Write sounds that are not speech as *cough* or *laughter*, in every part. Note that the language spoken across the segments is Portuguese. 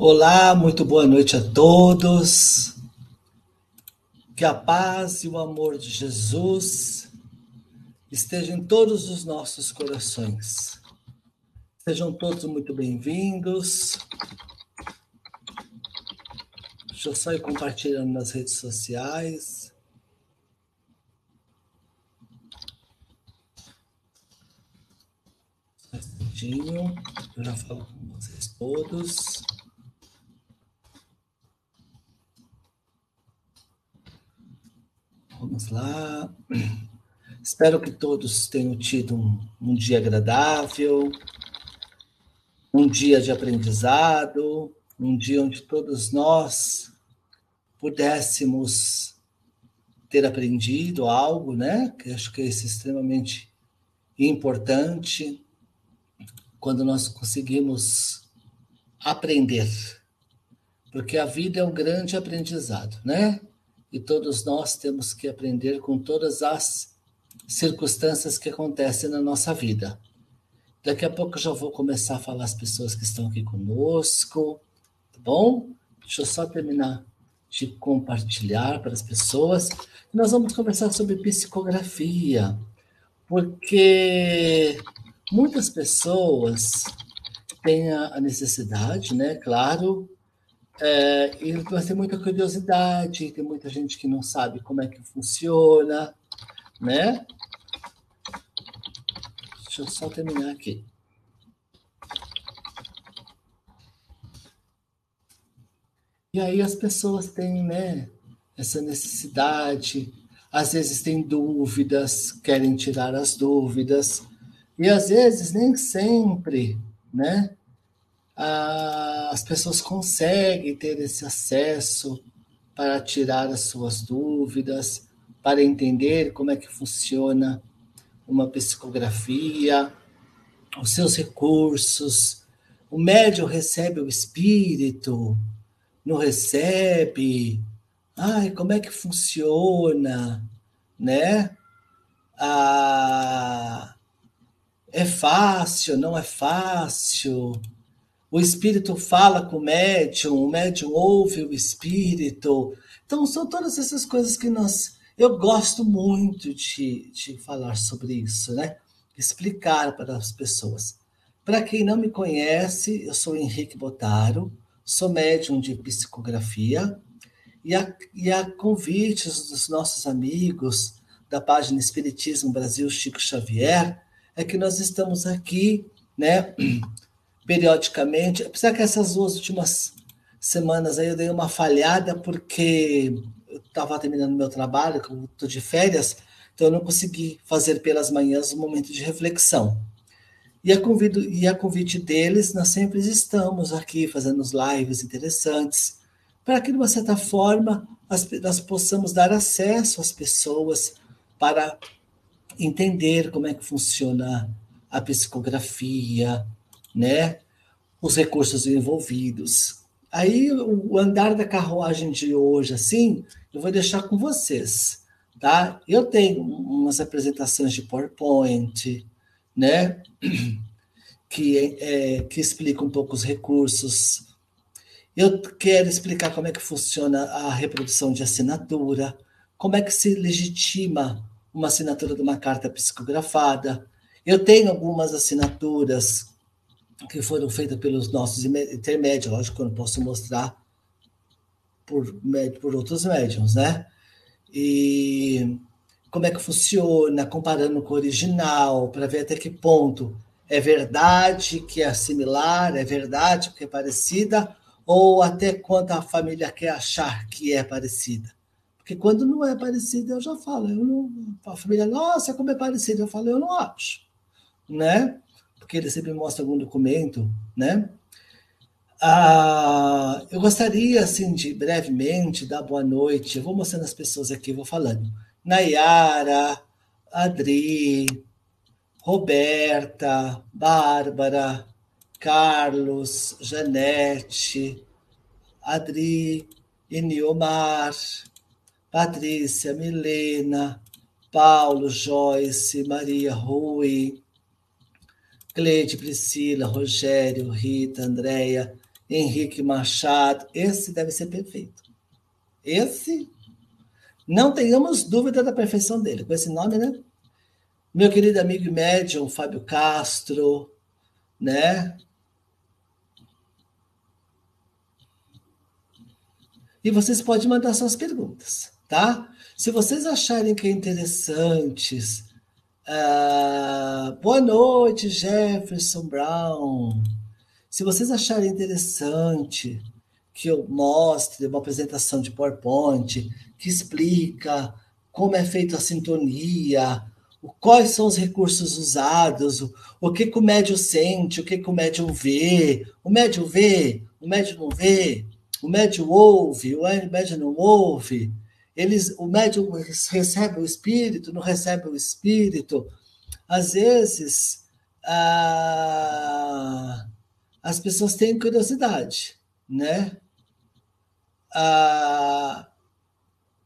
Olá, muito boa noite a todos. Que a paz e o amor de Jesus estejam em todos os nossos corações. Sejam todos muito bem-vindos. Deixa eu só ir compartilhando nas redes sociais. Um eu já falo com vocês todos. Vamos lá. Espero que todos tenham tido um, um dia agradável, um dia de aprendizado, um dia onde todos nós pudéssemos ter aprendido algo, né? Que acho que é extremamente importante quando nós conseguimos aprender. Porque a vida é um grande aprendizado, né? E todos nós temos que aprender com todas as circunstâncias que acontecem na nossa vida. Daqui a pouco eu já vou começar a falar as pessoas que estão aqui conosco, tá bom? Deixa eu só terminar de compartilhar para as pessoas. Nós vamos conversar sobre psicografia, porque muitas pessoas têm a necessidade, né, claro, é, e vai ter muita curiosidade, tem muita gente que não sabe como é que funciona, né? Deixa eu só terminar aqui. E aí as pessoas têm, né, essa necessidade, às vezes têm dúvidas, querem tirar as dúvidas, e às vezes nem sempre, né, as pessoas conseguem ter esse acesso para tirar as suas dúvidas, para entender como é que funciona uma psicografia, os seus recursos. O médium recebe o espírito, não recebe. Ai, como é que funciona, né? Ah, é fácil, não é fácil? O espírito fala com o médium, o médium ouve o espírito. Então, são todas essas coisas que nós. Eu gosto muito de, de falar sobre isso, né? Explicar para as pessoas. Para quem não me conhece, eu sou Henrique Botaro, sou médium de psicografia, e a, e a dos nossos amigos da página Espiritismo Brasil Chico Xavier, é que nós estamos aqui, né? Periodicamente. Apesar que essas duas últimas semanas aí eu dei uma falhada porque eu estava terminando meu trabalho, estou de férias, então eu não consegui fazer pelas manhãs um momento de reflexão. E a, convido, e a convite deles, nós sempre estamos aqui fazendo lives interessantes, para que, de uma certa forma, as, nós possamos dar acesso às pessoas para entender como é que funciona a psicografia, né? Os recursos envolvidos. Aí o andar da carruagem de hoje, assim, eu vou deixar com vocês, tá? Eu tenho umas apresentações de PowerPoint, né? *clears throat* Que, é, que um pouco os recursos. Eu quero explicar como é que funciona a reprodução de assinatura, como é que se legitima uma assinatura de uma carta psicografada. Eu tenho algumas assinaturas que foram feitas pelos nossos intermédios, lógico que eu não posso mostrar por, por outros médiums, né? E como é que funciona, comparando com o original, para ver até que ponto é verdade que é similar, é verdade que é parecida, ou até quanto a família quer achar que é parecida. Porque quando não é parecida, eu já falo, eu não, a família, nossa, como é parecida, eu falo, eu não acho, né? Porque ele sempre mostra algum documento, né? Ah, eu gostaria, assim, de brevemente dar boa noite. Eu vou mostrando as pessoas aqui, vou falando. Nayara, Adri, Roberta, Bárbara, Carlos, Janete, Adri, Iniomar, Patrícia, Milena, Paulo, Joyce, Maria Rui, Cleide, Priscila, Rogério, Rita, Andréia, Henrique Machado. Esse deve ser perfeito. Esse, não tenhamos dúvida da perfeição dele. Com esse nome, né? Meu querido amigo e médium, Fábio Castro, né? E vocês podem mandar suas perguntas, tá? Se vocês acharem que é interessantes, uh, boa noite, Jefferson Brown. Se vocês acharem interessante que eu mostre uma apresentação de PowerPoint que explica como é feita a sintonia, quais são os recursos usados, o, que, que o médium sente, o que, que o médium vê, o médium vê, o médium não vê, o médium ouve, o médium não ouve, eles, o médium recebe o espírito, não recebe o espírito. Às vezes, ah, as pessoas têm curiosidade, né? Ah,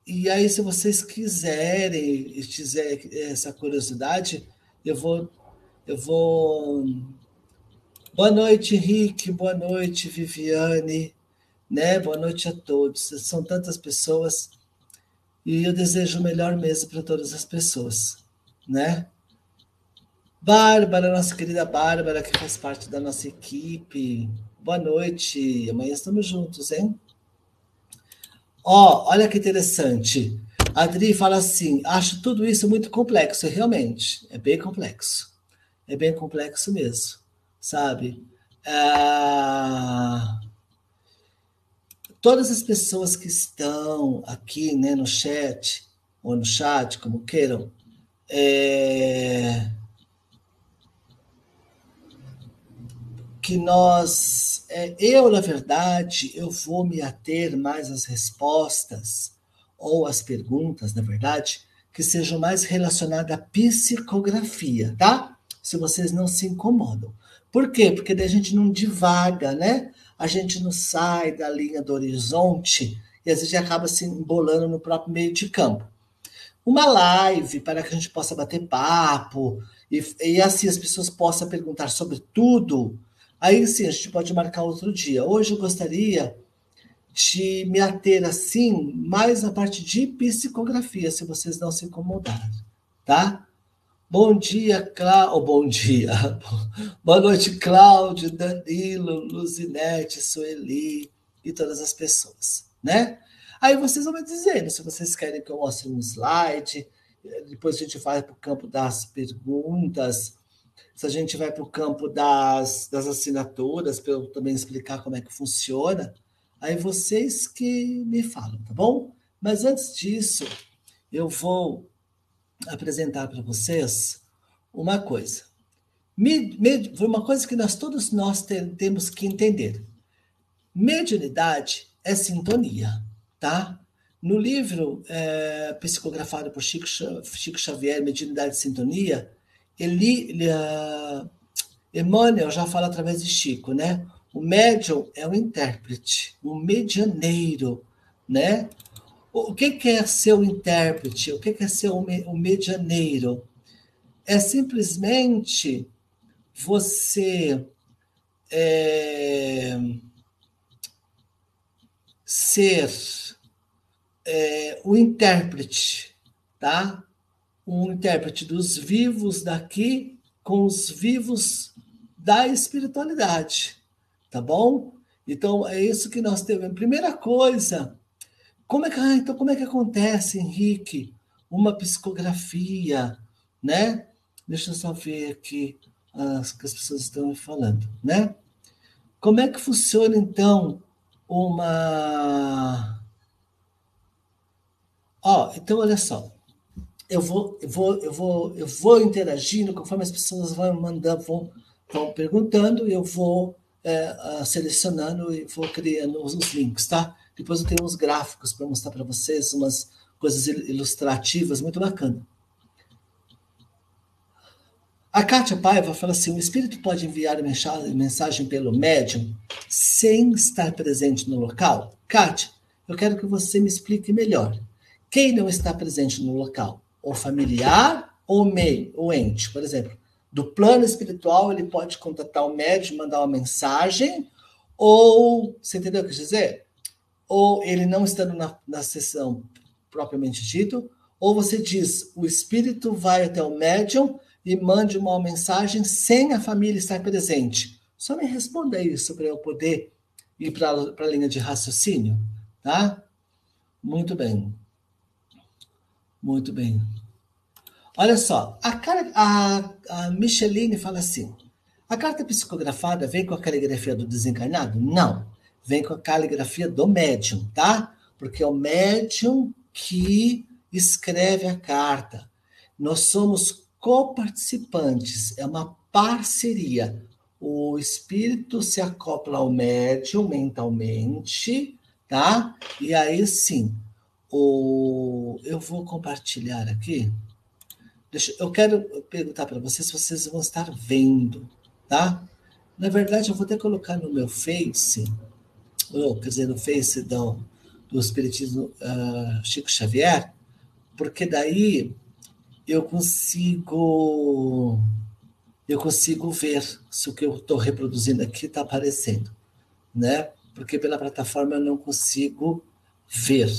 e aí, se vocês quiserem, tiver essa curiosidade, eu vou, eu vou. Boa noite, Henrique. Boa noite, Viviane. Né? Boa noite a todos. São tantas pessoas e eu desejo o melhor mesmo para todas as pessoas, né? Bárbara, nossa querida Bárbara, que faz parte da nossa equipe. Boa noite. Amanhã estamos juntos, hein? Ó, olha que interessante. A Adri fala assim: acho tudo isso muito complexo. realmente, é bem complexo. É bem complexo mesmo, sabe? Ah todas as pessoas que estão aqui né, no chat, ou no chat, como queiram, é, que nós, é, eu, na verdade, eu vou me ater mais às respostas, ou às perguntas, na verdade, que sejam mais relacionadas à psicografia, tá? Se vocês não se incomodam. Por quê? Porque daí a gente não divaga, né? A gente não sai da linha do horizonte e às vezes acaba se embolando no próprio meio de campo. Uma live para que a gente possa bater papo e, e assim as pessoas possam perguntar sobre tudo. Aí sim, a gente pode marcar outro dia. Hoje eu gostaria de me ater assim mais na parte de psicografia, se vocês não se incomodarem, tá? Bom dia, Cláudio. Oh, bom dia. *laughs* Boa noite, Cláudio, Danilo, Luzinete, Sueli e todas as pessoas, né? Aí vocês vão me dizendo se vocês querem que eu mostre um slide, depois a gente vai para o campo das perguntas, se a gente vai para o campo das, das assinaturas, para eu também explicar como é que funciona, aí vocês que me falam, tá bom? Mas antes disso, eu vou apresentar para vocês uma coisa. Uma coisa que nós todos nós temos que entender. Mediunidade é sintonia, tá? No livro é, psicografado por Chico, Chico Xavier, Mediunidade e Sintonia, ele, ele uh, Emmanuel já fala através de Chico, né? O médium é o intérprete, o medianeiro, né? O que é ser o intérprete? O que é ser o medianeiro? É simplesmente você é, ser é, o intérprete, tá? Um intérprete dos vivos daqui com os vivos da espiritualidade, tá bom? Então é isso que nós temos. Primeira coisa como é que, ah, então como é que acontece, Henrique, uma psicografia, né? Deixa eu só ver aqui as que as pessoas estão me falando, né? Como é que funciona então uma Ó, oh, então olha só. Eu vou, eu vou, eu vou, eu vou interagindo conforme as pessoas vão mandando, vão, vão perguntando, eu vou é, selecionando e vou criando os links, tá? Depois eu tenho uns gráficos para mostrar para vocês, umas coisas ilustrativas muito bacana. A Kátia Paiva fala assim: o espírito pode enviar mensagem pelo médium sem estar presente no local? Kátia, eu quero que você me explique melhor. Quem não está presente no local? O familiar ou meio, o ente? Por exemplo, do plano espiritual, ele pode contatar o médium, mandar uma mensagem, ou, você entendeu o que eu quis dizer? Ou ele não estando na, na sessão propriamente dito, ou você diz, o espírito vai até o médium e mande uma mensagem sem a família estar presente. Só me responda isso para eu poder ir para a linha de raciocínio, tá? Muito bem. Muito bem. Olha só, a, a, a Micheline fala assim: a carta psicografada vem com a caligrafia do desencarnado? Não. Vem com a caligrafia do médium, tá? Porque é o médium que escreve a carta. Nós somos coparticipantes, é uma parceria. O espírito se acopla ao médium mentalmente, tá? E aí sim, o... eu vou compartilhar aqui. Deixa... Eu quero perguntar para vocês se vocês vão estar vendo, tá? Na verdade, eu vou até colocar no meu Face, quer dizer, no Face do, do Espiritismo uh, Chico Xavier, porque daí eu consigo eu consigo ver se o que eu estou reproduzindo aqui está aparecendo, né? Porque pela plataforma eu não consigo ver,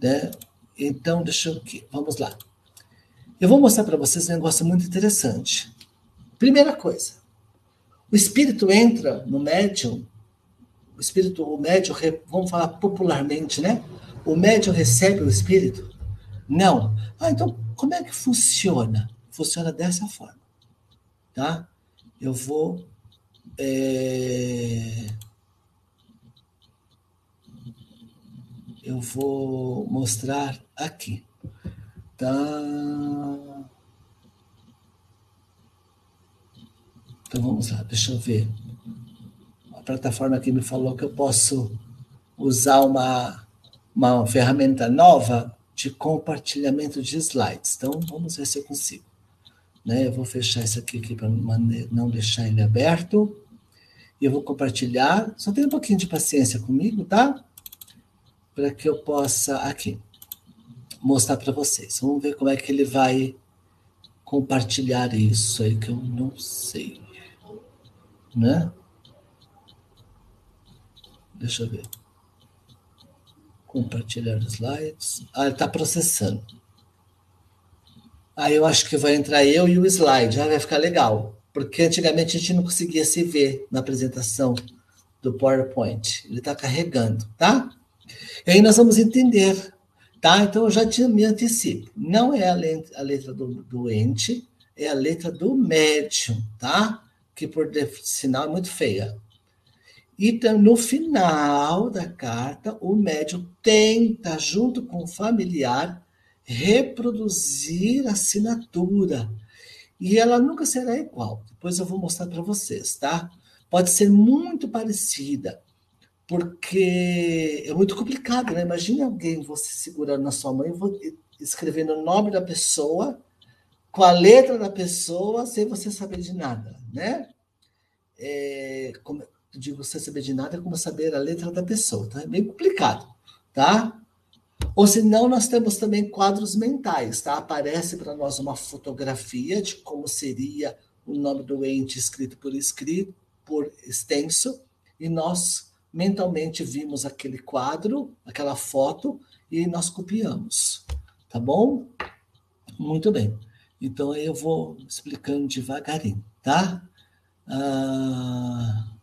né? Então, deixa eu aqui, vamos lá. Eu vou mostrar para vocês um negócio muito interessante. Primeira coisa, o espírito entra no médium, o espírito, o médium, vamos falar popularmente, né? O médium recebe o espírito não. Ah, então como é que funciona? Funciona dessa forma, tá? Eu vou é... eu vou mostrar aqui, tá? Então vamos lá, deixa eu ver. Plataforma aqui me falou que eu posso usar uma, uma ferramenta nova de compartilhamento de slides. Então, vamos ver se eu consigo. Né? Eu vou fechar isso aqui, aqui para não deixar ele aberto. E eu vou compartilhar. Só tenha um pouquinho de paciência comigo, tá? Para que eu possa, aqui, mostrar para vocês. Vamos ver como é que ele vai compartilhar isso aí, que eu não sei. Né? Deixa eu ver. Compartilhar slides. Ah, ele está processando. Aí eu acho que vai entrar eu e o slide. Ah, vai ficar legal. Porque antigamente a gente não conseguia se ver na apresentação do PowerPoint. Ele está carregando, tá? E aí nós vamos entender, tá? Então eu já te, me antecipo. Não é a letra, a letra do doente, é a letra do médium, tá? Que por sinal é muito feia. E no final da carta, o médium tenta, junto com o familiar, reproduzir a assinatura. E ela nunca será igual. Depois eu vou mostrar para vocês, tá? Pode ser muito parecida, porque é muito complicado, né? Imagine alguém você segurando na sua mão e escrevendo o nome da pessoa com a letra da pessoa sem você saber de nada, né? É, como, digo sem saber de nada é como saber a letra da pessoa, tá? É bem complicado, tá? Ou senão nós temos também quadros mentais, tá? Aparece para nós uma fotografia de como seria o nome do ente escrito por escrito, por extenso, e nós mentalmente vimos aquele quadro, aquela foto e nós copiamos, tá bom? Muito bem. Então aí eu vou explicando devagarinho, tá? Ah...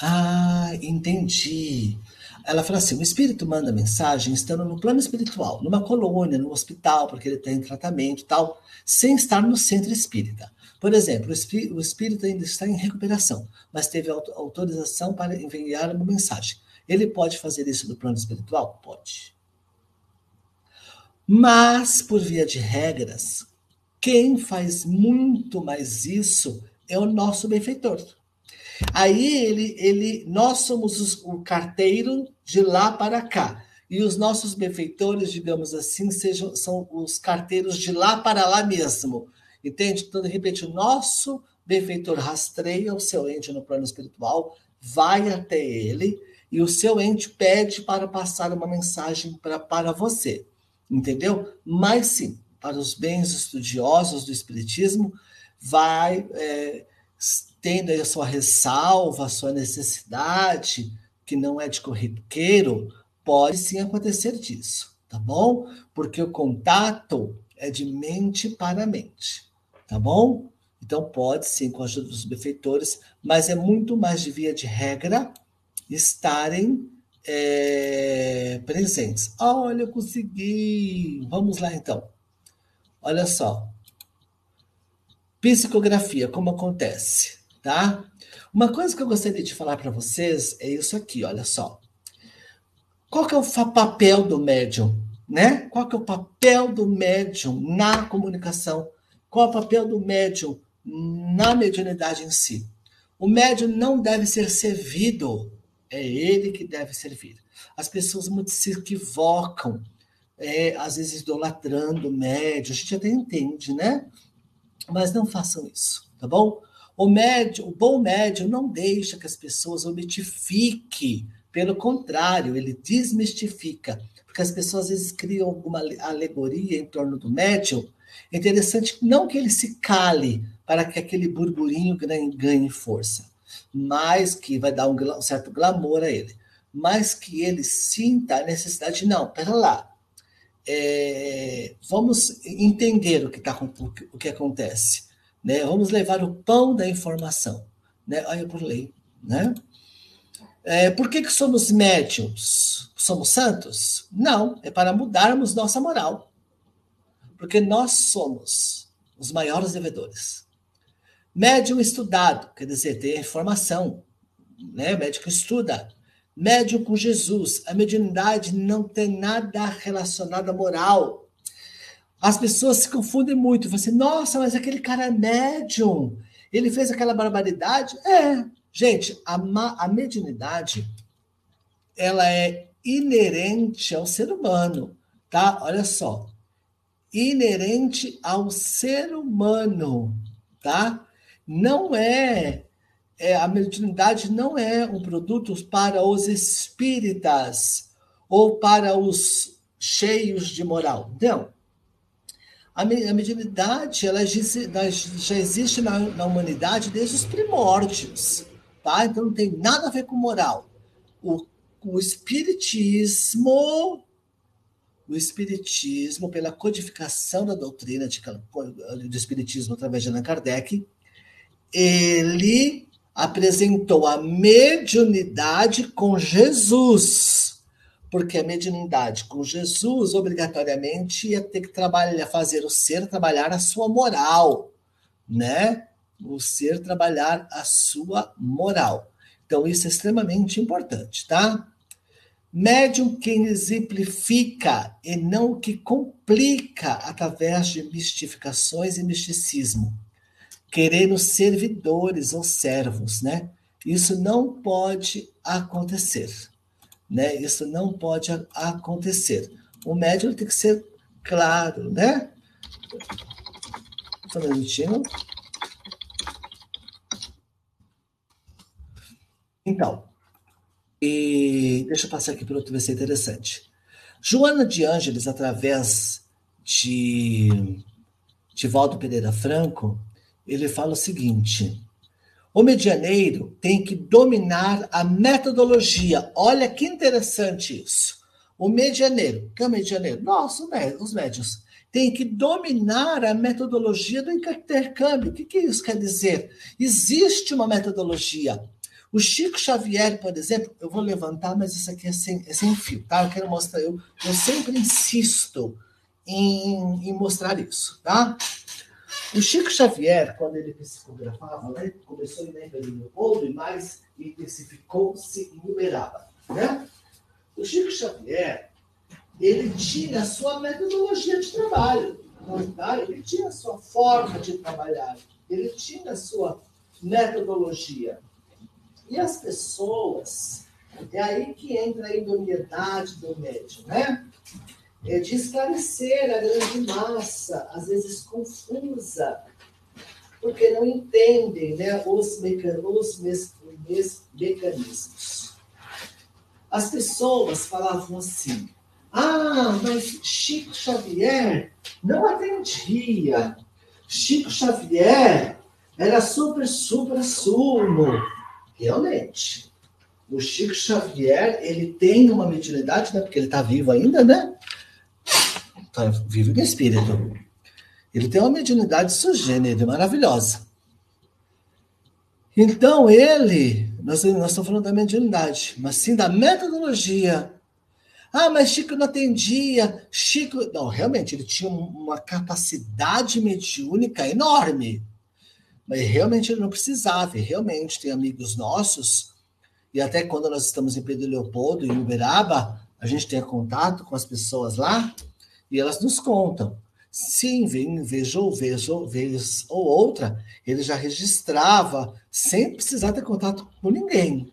Ah, entendi. Ela fala assim: o espírito manda mensagem estando no plano espiritual, numa colônia, no hospital, porque ele está em tratamento e tal, sem estar no centro espírita. Por exemplo, o espírito ainda está em recuperação, mas teve autorização para enviar uma mensagem. Ele pode fazer isso no plano espiritual? Pode. Mas, por via de regras, quem faz muito mais isso é o nosso benfeitor. Aí ele, ele, nós somos os, o carteiro de lá para cá. E os nossos benfeitores, digamos assim, sejam, são os carteiros de lá para lá mesmo. Entende? Então, de repente, o nosso benfeitor rastreia o seu ente no plano espiritual, vai até ele, e o seu ente pede para passar uma mensagem pra, para você. Entendeu? Mas sim, para os bens estudiosos do Espiritismo, vai é, tendo a sua ressalva, a sua necessidade, que não é de corriqueiro, pode sim acontecer disso, tá bom? Porque o contato é de mente para mente, tá bom? Então pode sim com a ajuda dos benfeitores, mas é muito mais de via de regra estarem é, presentes. Olha, eu consegui. Vamos lá então. Olha só. Psicografia, como acontece, tá? Uma coisa que eu gostaria de falar para vocês é isso aqui, olha só. Qual que é o papel do médium, né? Qual que é o papel do médium na comunicação? Qual é o papel do médium na mediunidade em si? O médium não deve ser servido, é ele que deve servir. As pessoas muito se equivocam, é, às vezes idolatrando o médium, a gente até entende, né? Mas não façam isso, tá bom? O médium, o bom médium não deixa que as pessoas o mitifiquem, pelo contrário, ele desmistifica, porque as pessoas às vezes criam alguma alegoria em torno do médium. É interessante não que ele se cale para que aquele burburinho ganhe força, mas que vai dar um, certo glamour a ele, mas que ele sinta a necessidade, não, pera lá, é, vamos entender o que, tá, o que acontece. Né? Vamos levar o pão da informação. Né? Olha por lei. Né? É, por que, que somos médiums? Somos santos? Não, é para mudarmos nossa moral. Porque nós somos os maiores devedores. Médium estudado, quer dizer, tem informação. Né? Médico estuda. Médium com Jesus. A mediunidade não tem nada relacionado à moral. As pessoas se confundem muito. Você, nossa, mas aquele cara é médium. Ele fez aquela barbaridade? É. Gente, a, a mediunidade, ela é inerente ao ser humano, tá? Olha só. Inerente ao ser humano, tá? Não é, é a mediunidade não é um produto para os espíritas ou para os cheios de moral. Não. A mediunidade ela já existe na, na humanidade desde os primórdios, tá? Então não tem nada a ver com moral. O, o espiritismo, o espiritismo pela codificação da doutrina de, do espiritismo através de Allan Kardec, ele apresentou a mediunidade com Jesus porque a mediunidade com Jesus obrigatoriamente ia ter que trabalhar, fazer o ser trabalhar a sua moral, né? O ser trabalhar a sua moral. Então, isso é extremamente importante, tá? Médium quem exemplifica e não o que complica através de mistificações e misticismo, querendo servidores ou servos, né? Isso não pode acontecer. Né? Isso não pode acontecer. O médium tem que ser claro, né? Só um minutinho. Então, e deixa eu passar aqui para outro ver se é interessante. Joana de Ângeles, através de, de Valdo Pereira Franco, ele fala o seguinte: o medianeiro tem que dominar a metodologia. Olha que interessante isso. O medianeiro, que é o medianeiro? Nossa, os médios. Tem que dominar a metodologia do intercâmbio. O que, que isso quer dizer? Existe uma metodologia. O Chico Xavier, por exemplo, eu vou levantar, mas isso aqui é sem, é sem fio, tá? Eu quero mostrar, eu, eu sempre insisto em, em mostrar isso, tá? O Chico Xavier, quando ele psicografava, né, começou em Leopoldo e mais intensificou-se em. Né? O Chico Xavier, ele tinha a sua metodologia de trabalho. Tá? Ele tinha a sua forma de trabalhar. Ele tinha a sua metodologia. E as pessoas, é aí que entra a idoneidade do médium, né? É, de esclarecer a grande massa, às vezes confusa, porque não entendem né, os, mecan os mecanismos. As pessoas falavam assim: ah, mas Chico Xavier não atendia, Chico Xavier era super, super sumo. Realmente. O Chico Xavier, ele tem uma mediunidade, né? Porque ele está vivo ainda, né? Está vivo em espírito. Ele tem uma mediunidade sugênere, maravilhosa. Então, ele, nós, nós estamos falando da mediunidade, mas sim da metodologia. Ah, mas Chico não atendia. Chico. Não, realmente, ele tinha uma capacidade mediúnica enorme. Mas realmente ele não precisava. E realmente, tem amigos nossos, e até quando nós estamos em Pedro Leopoldo, em Uberaba, a gente tem contato com as pessoas lá, e elas nos contam. Sim, vez ou vez, ou vez ou outra, ele já registrava sem precisar ter contato com ninguém.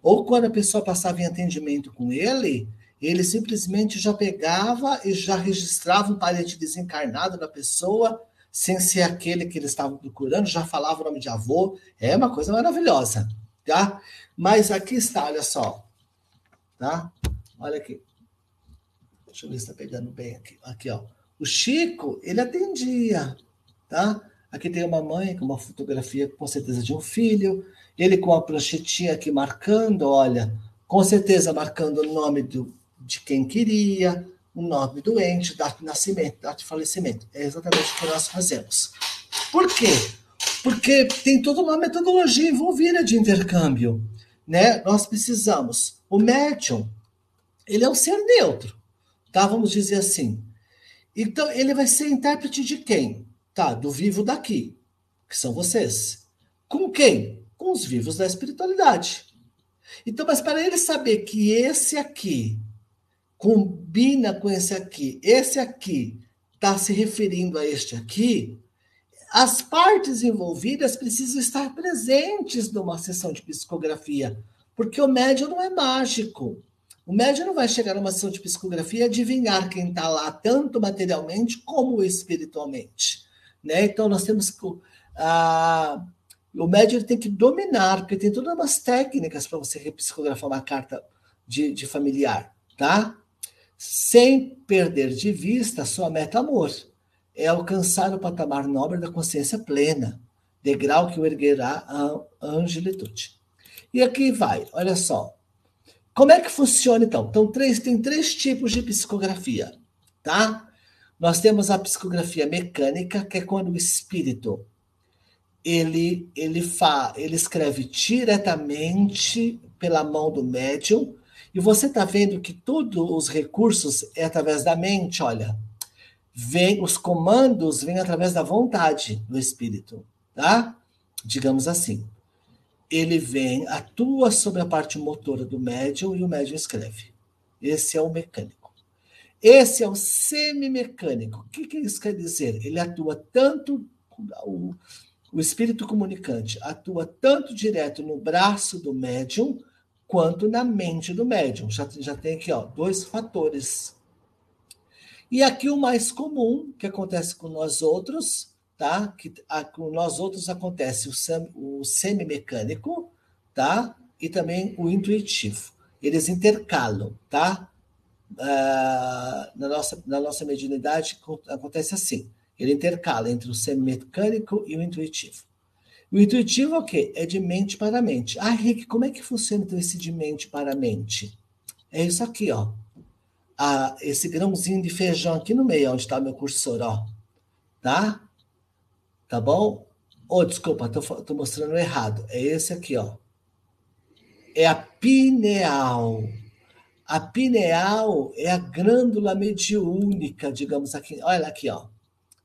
Ou quando a pessoa passava em atendimento com ele, ele simplesmente já pegava e já registrava um parente desencarnado da pessoa, sem ser aquele que ele estava procurando, já falava o nome de avô. É uma coisa maravilhosa, tá? Mas aqui está, olha só. Tá? Olha aqui. Deixa eu ver se está pegando bem aqui. Aqui, ó. O Chico, ele atendia, tá? Aqui tem uma mãe com uma fotografia, com certeza, de um filho. Ele com a pranchetinha aqui marcando, olha, com certeza marcando o nome do, de quem queria, o nome do doente, data de nascimento, data de falecimento. É exatamente o que nós fazemos. Por quê? Porque tem toda uma metodologia envolvida de intercâmbio. Né? Nós precisamos. O médium, ele é um ser neutro, tá? Vamos dizer assim. Então, ele vai ser intérprete de quem? Tá, do vivo daqui, que são vocês. Com quem? Com os vivos da espiritualidade. Então, mas para ele saber que esse aqui combina com esse aqui, esse aqui está se referindo a este aqui, as partes envolvidas precisam estar presentes numa sessão de psicografia, porque o médium não é mágico. O médium não vai chegar numa sessão de psicografia e adivinhar quem está lá, tanto materialmente como espiritualmente. Né? Então, nós temos que. Ah, o médium tem que dominar, porque tem todas umas técnicas para você repsicografar uma carta de, de familiar, tá? Sem perder de vista a sua meta amor. É alcançar o patamar nobre da consciência plena, degrau que o erguerá a angelitude. E aqui vai, olha só. Como é que funciona então? Então, três, tem três tipos de psicografia, tá? Nós temos a psicografia mecânica, que é quando o espírito ele ele fa, ele escreve diretamente pela mão do médium, e você está vendo que todos os recursos é através da mente, olha. Vem, os comandos vêm através da vontade do espírito, tá? Digamos assim ele vem, atua sobre a parte motora do médium e o médium escreve. Esse é o mecânico. Esse é o semimecânico. O que, que isso quer dizer? Ele atua tanto, o, o espírito comunicante atua tanto direto no braço do médium quanto na mente do médium. Já, já tem aqui ó, dois fatores. E aqui o mais comum que acontece com nós outros tá? Que a, com nós outros acontece o, sem, o semimecânico, tá? E também o intuitivo. Eles intercalam, tá? Ah, na, nossa, na nossa mediunidade acontece assim. Ele intercala entre o semimecânico e o intuitivo. O intuitivo é o quê? É de mente para mente. Ah, Rick, como é que funciona então esse de mente para mente? É isso aqui, ó. Ah, esse grãozinho de feijão aqui no meio, onde está meu cursor, ó. Tá? Tá bom? Oh, desculpa, tô, tô mostrando errado. É esse aqui, ó. É a pineal. A pineal é a glândula mediúnica, digamos aqui. Olha aqui, ó.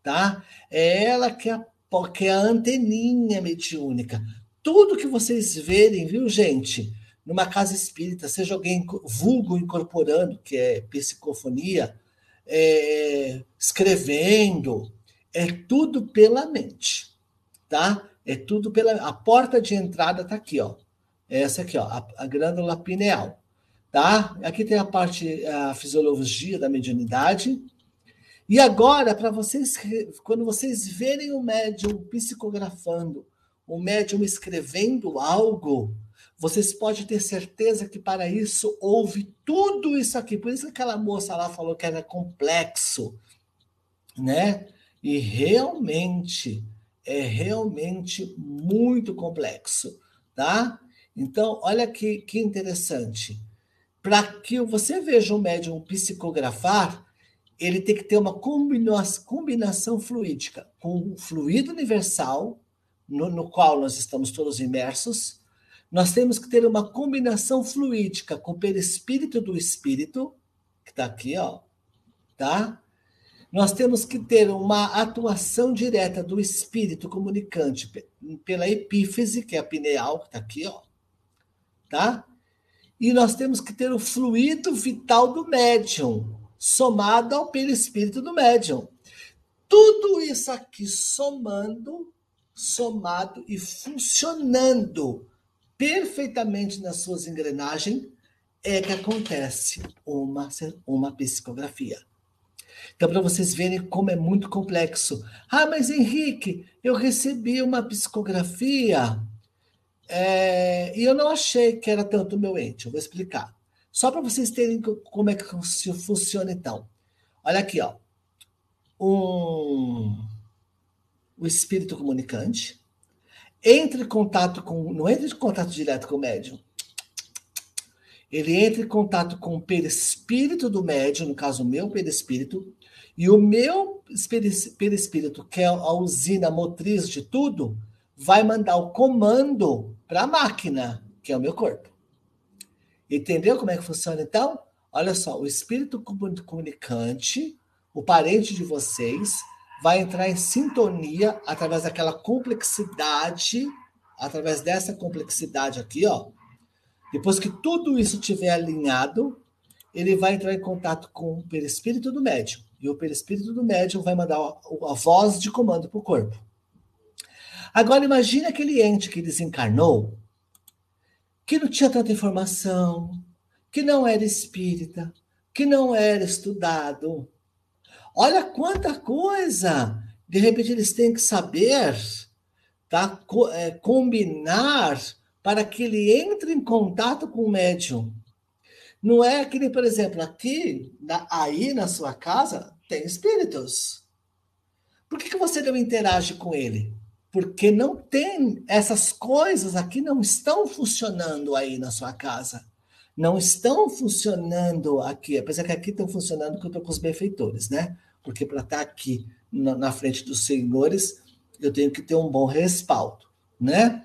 Tá? É ela que é a, que é a anteninha mediúnica. Tudo que vocês verem, viu, gente? Numa casa espírita, seja alguém vulgo incorporando, que é psicofonia, é, escrevendo, é tudo pela mente, tá? É tudo pela. A porta de entrada tá aqui, ó. Essa aqui, ó, a, a glândula pineal, tá? Aqui tem a parte, a fisiologia da mediunidade. E agora, para vocês, quando vocês verem o médium psicografando, o médium escrevendo algo, vocês podem ter certeza que para isso houve tudo isso aqui. Por isso que aquela moça lá falou que era complexo, né? E realmente, é realmente muito complexo, tá? Então, olha que, que interessante. Para que você veja um médium psicografar, ele tem que ter uma combinação fluídica com o fluido universal, no, no qual nós estamos todos imersos, nós temos que ter uma combinação fluídica com o perispírito do espírito, que está aqui, ó, tá? Nós temos que ter uma atuação direta do espírito comunicante pela epífise, que é a pineal, que está aqui, ó, tá? E nós temos que ter o fluido vital do médium, somado ao perispírito do médium. Tudo isso aqui somando, somado e funcionando perfeitamente nas suas engrenagens, é que acontece uma, uma psicografia. Então, para vocês verem como é muito complexo. Ah, mas Henrique, eu recebi uma psicografia é, e eu não achei que era tanto meu ente. Eu vou explicar. Só para vocês terem como é que funciona, então. Olha aqui, ó. Um, o espírito comunicante, entre em contato com. Não entra em contato direto com o médium. Ele entra em contato com o perispírito do médium, no caso, o meu perispírito, e o meu perispírito, que é a usina motriz de tudo, vai mandar o comando para a máquina, que é o meu corpo. Entendeu como é que funciona então? Olha só, o espírito comunicante, o parente de vocês, vai entrar em sintonia através daquela complexidade, através dessa complexidade aqui, ó. Depois que tudo isso estiver alinhado, ele vai entrar em contato com o perispírito do médium. E o perispírito do médium vai mandar a, voz de comando para o corpo. Agora imagine aquele ente que desencarnou, que não tinha tanta informação, que não era espírita, que não era estudado, Olha quanta coisa! De repente eles têm que saber, tá? É, combinar para que ele entre em contato com o médium. Não é que nem, por exemplo, aqui, na, aí na sua casa, tem espíritos. Por que, que você não interage com ele? Porque não tem essas coisas aqui não estão funcionando aí na sua casa. Não estão funcionando aqui, apesar que aqui estão funcionando que eu estou com os benfeitores, né? porque para estar tá aqui na, na, frente dos senhores, eu tenho que ter um bom respaldo, né?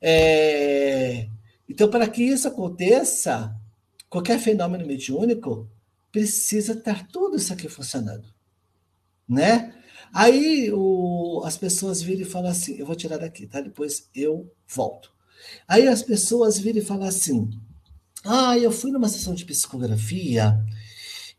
É, então, para que isso aconteça, qualquer fenômeno mediúnico precisa estar tudo isso aqui funcionando, né? Aí o, as pessoas viram e falam assim, eu vou tirar daqui, tá? Depois eu volto. Aí as pessoas viram e falam assim, ah, eu fui numa sessão de psicografia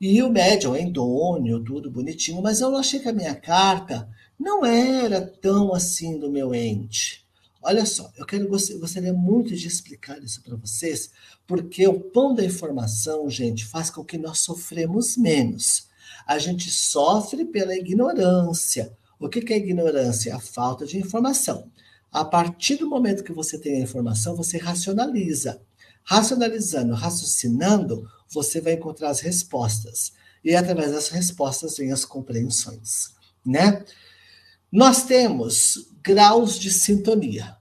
e o médium, endônio, tudo bonitinho, mas eu achei que a minha carta não era tão assim do meu ente. Olha só, eu quero gostaria muito de explicar isso para vocês, porque o pão da informação, gente, faz com que nós sofremos menos. A gente sofre pela ignorância. O que é ignorância? A falta de informação. A partir do momento que você tem a informação, você racionaliza. Racionalizando, raciocinando, você vai encontrar as respostas. E através das respostas vem as compreensões, né? Nós temos graus de sintonia,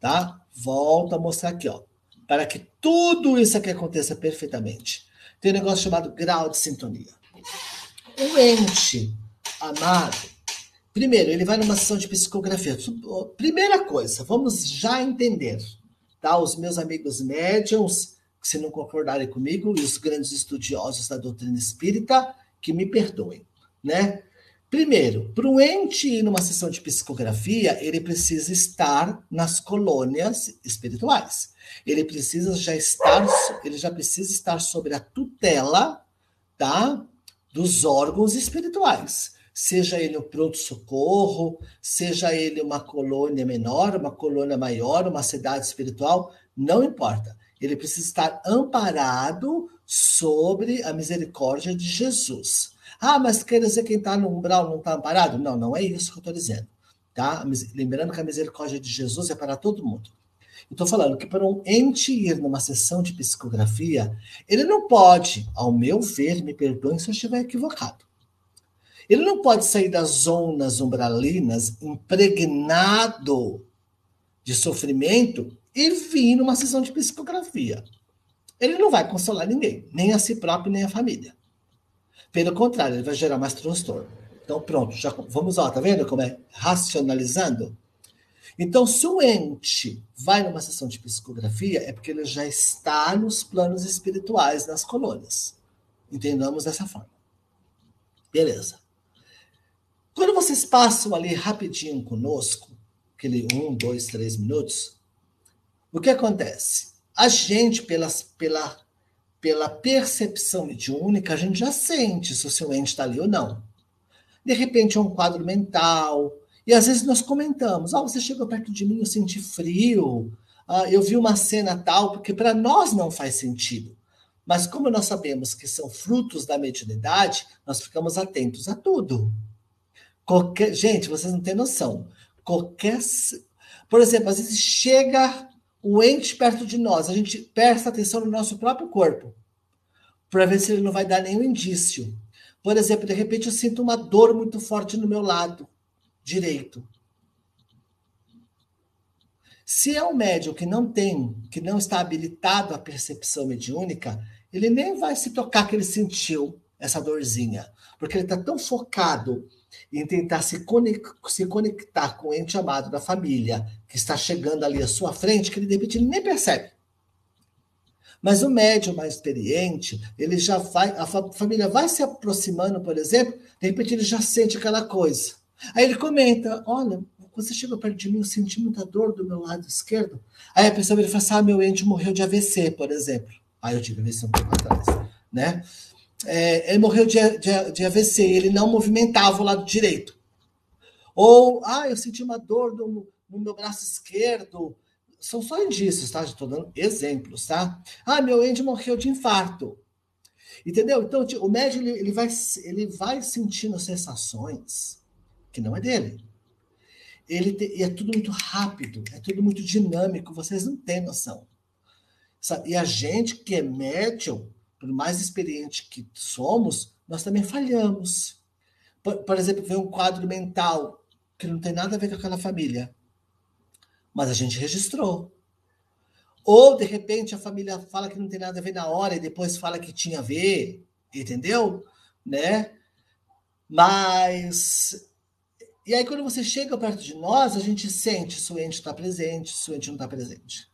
tá? Volto a mostrar aqui, ó. Para que tudo isso aqui aconteça perfeitamente. Tem um negócio chamado grau de sintonia. O ente amado, primeiro, ele vai numa sessão de psicografia. Primeira coisa, vamos já entender, tá? Os meus amigos médiums, se não concordarem comigo, e os grandes estudiosos da doutrina espírita, que me perdoem, né? Primeiro, para o ente ir numa sessão de psicografia, ele precisa estar nas colônias espirituais. Ele precisa já estar, ele já precisa estar sobre a tutela, tá? Dos órgãos espirituais. Seja ele o pronto-socorro, seja ele uma colônia menor, uma colônia maior, uma cidade espiritual, não importa ele precisa estar amparado sobre a misericórdia de Jesus. Ah, mas quer dizer que quem está no umbral não está amparado? Não, não é isso que eu estou dizendo. Tá? Lembrando que a misericórdia de Jesus é para todo mundo. Estou falando que para um ente ir numa sessão de psicografia, ele não pode, ao meu ver, me perdoem se eu estiver equivocado. Ele não pode sair das zonas umbralinas impregnado de sofrimento e vir numa sessão de psicografia. Ele não vai consolar ninguém, nem a si próprio, nem a família. Pelo contrário, ele vai gerar mais transtorno. Então, pronto, já vamos lá, tá vendo como é racionalizando? Então, se o ente vai numa sessão de psicografia, é porque ele já está nos planos espirituais, nas colônias. Entendamos dessa forma. Beleza. Quando vocês passam ali rapidinho conosco, aquele um, dois, três minutos, o que acontece? A gente, pelas, pela, pela percepção mediúnica, a gente já sente se o seu ente está ali ou não. De repente é um quadro mental, e às vezes nós comentamos: ah, você chegou perto de mim, eu senti frio, ah, eu vi uma cena tal, porque para nós não faz sentido. Mas como nós sabemos que são frutos da mediunidade, nós ficamos atentos a tudo. Qualquer, gente, vocês não têm noção. Qualquer. Por exemplo, às vezes chega o ente perto de nós, a gente presta atenção no nosso próprio corpo, para ver se ele não vai dar nenhum indício. Por exemplo, de repente eu sinto uma dor muito forte no meu lado direito. Se é um médium que não tem, que não está habilitado à percepção mediúnica, ele nem vai se tocar que ele sentiu essa dorzinha, porque ele está tão focado em tentar se, conectar com o ente amado da família que está chegando ali à sua frente, que ele de repente ele nem percebe. Mas o médium mais experiente, ele já vai, a família vai se aproximando, por exemplo, de repente ele já sente aquela coisa. Aí ele comenta: Olha, você chegou perto de mim, eu senti muita dor do meu lado esquerdo. Aí a pessoa ele fala assim: Ah, meu ente morreu de AVC, por exemplo. Aí eu tive AVC um tempo atrás, né? É, ele morreu de, de, de AVC, ele não movimentava o lado direito. Ou, ah, eu senti uma dor no, no meu braço esquerdo. São só indícios, tá? Estou dando exemplos, tá? Ah, meu ente morreu de infarto. Entendeu? Então, o médico ele, ele, vai, ele vai sentindo sensações que não é dele. Ele te, e é tudo muito rápido, é tudo muito dinâmico, vocês não têm noção. E a gente que é médium, por mais experiente que somos, nós também falhamos. Por, por exemplo, ver um quadro mental que não tem nada a ver com aquela família, mas a gente registrou. Ou, de repente, a família fala que não tem nada a ver na hora e depois fala que tinha a ver, entendeu? Né? Mas. E aí, quando você chega perto de nós, a gente sente se o ente está presente, se o ente não está presente.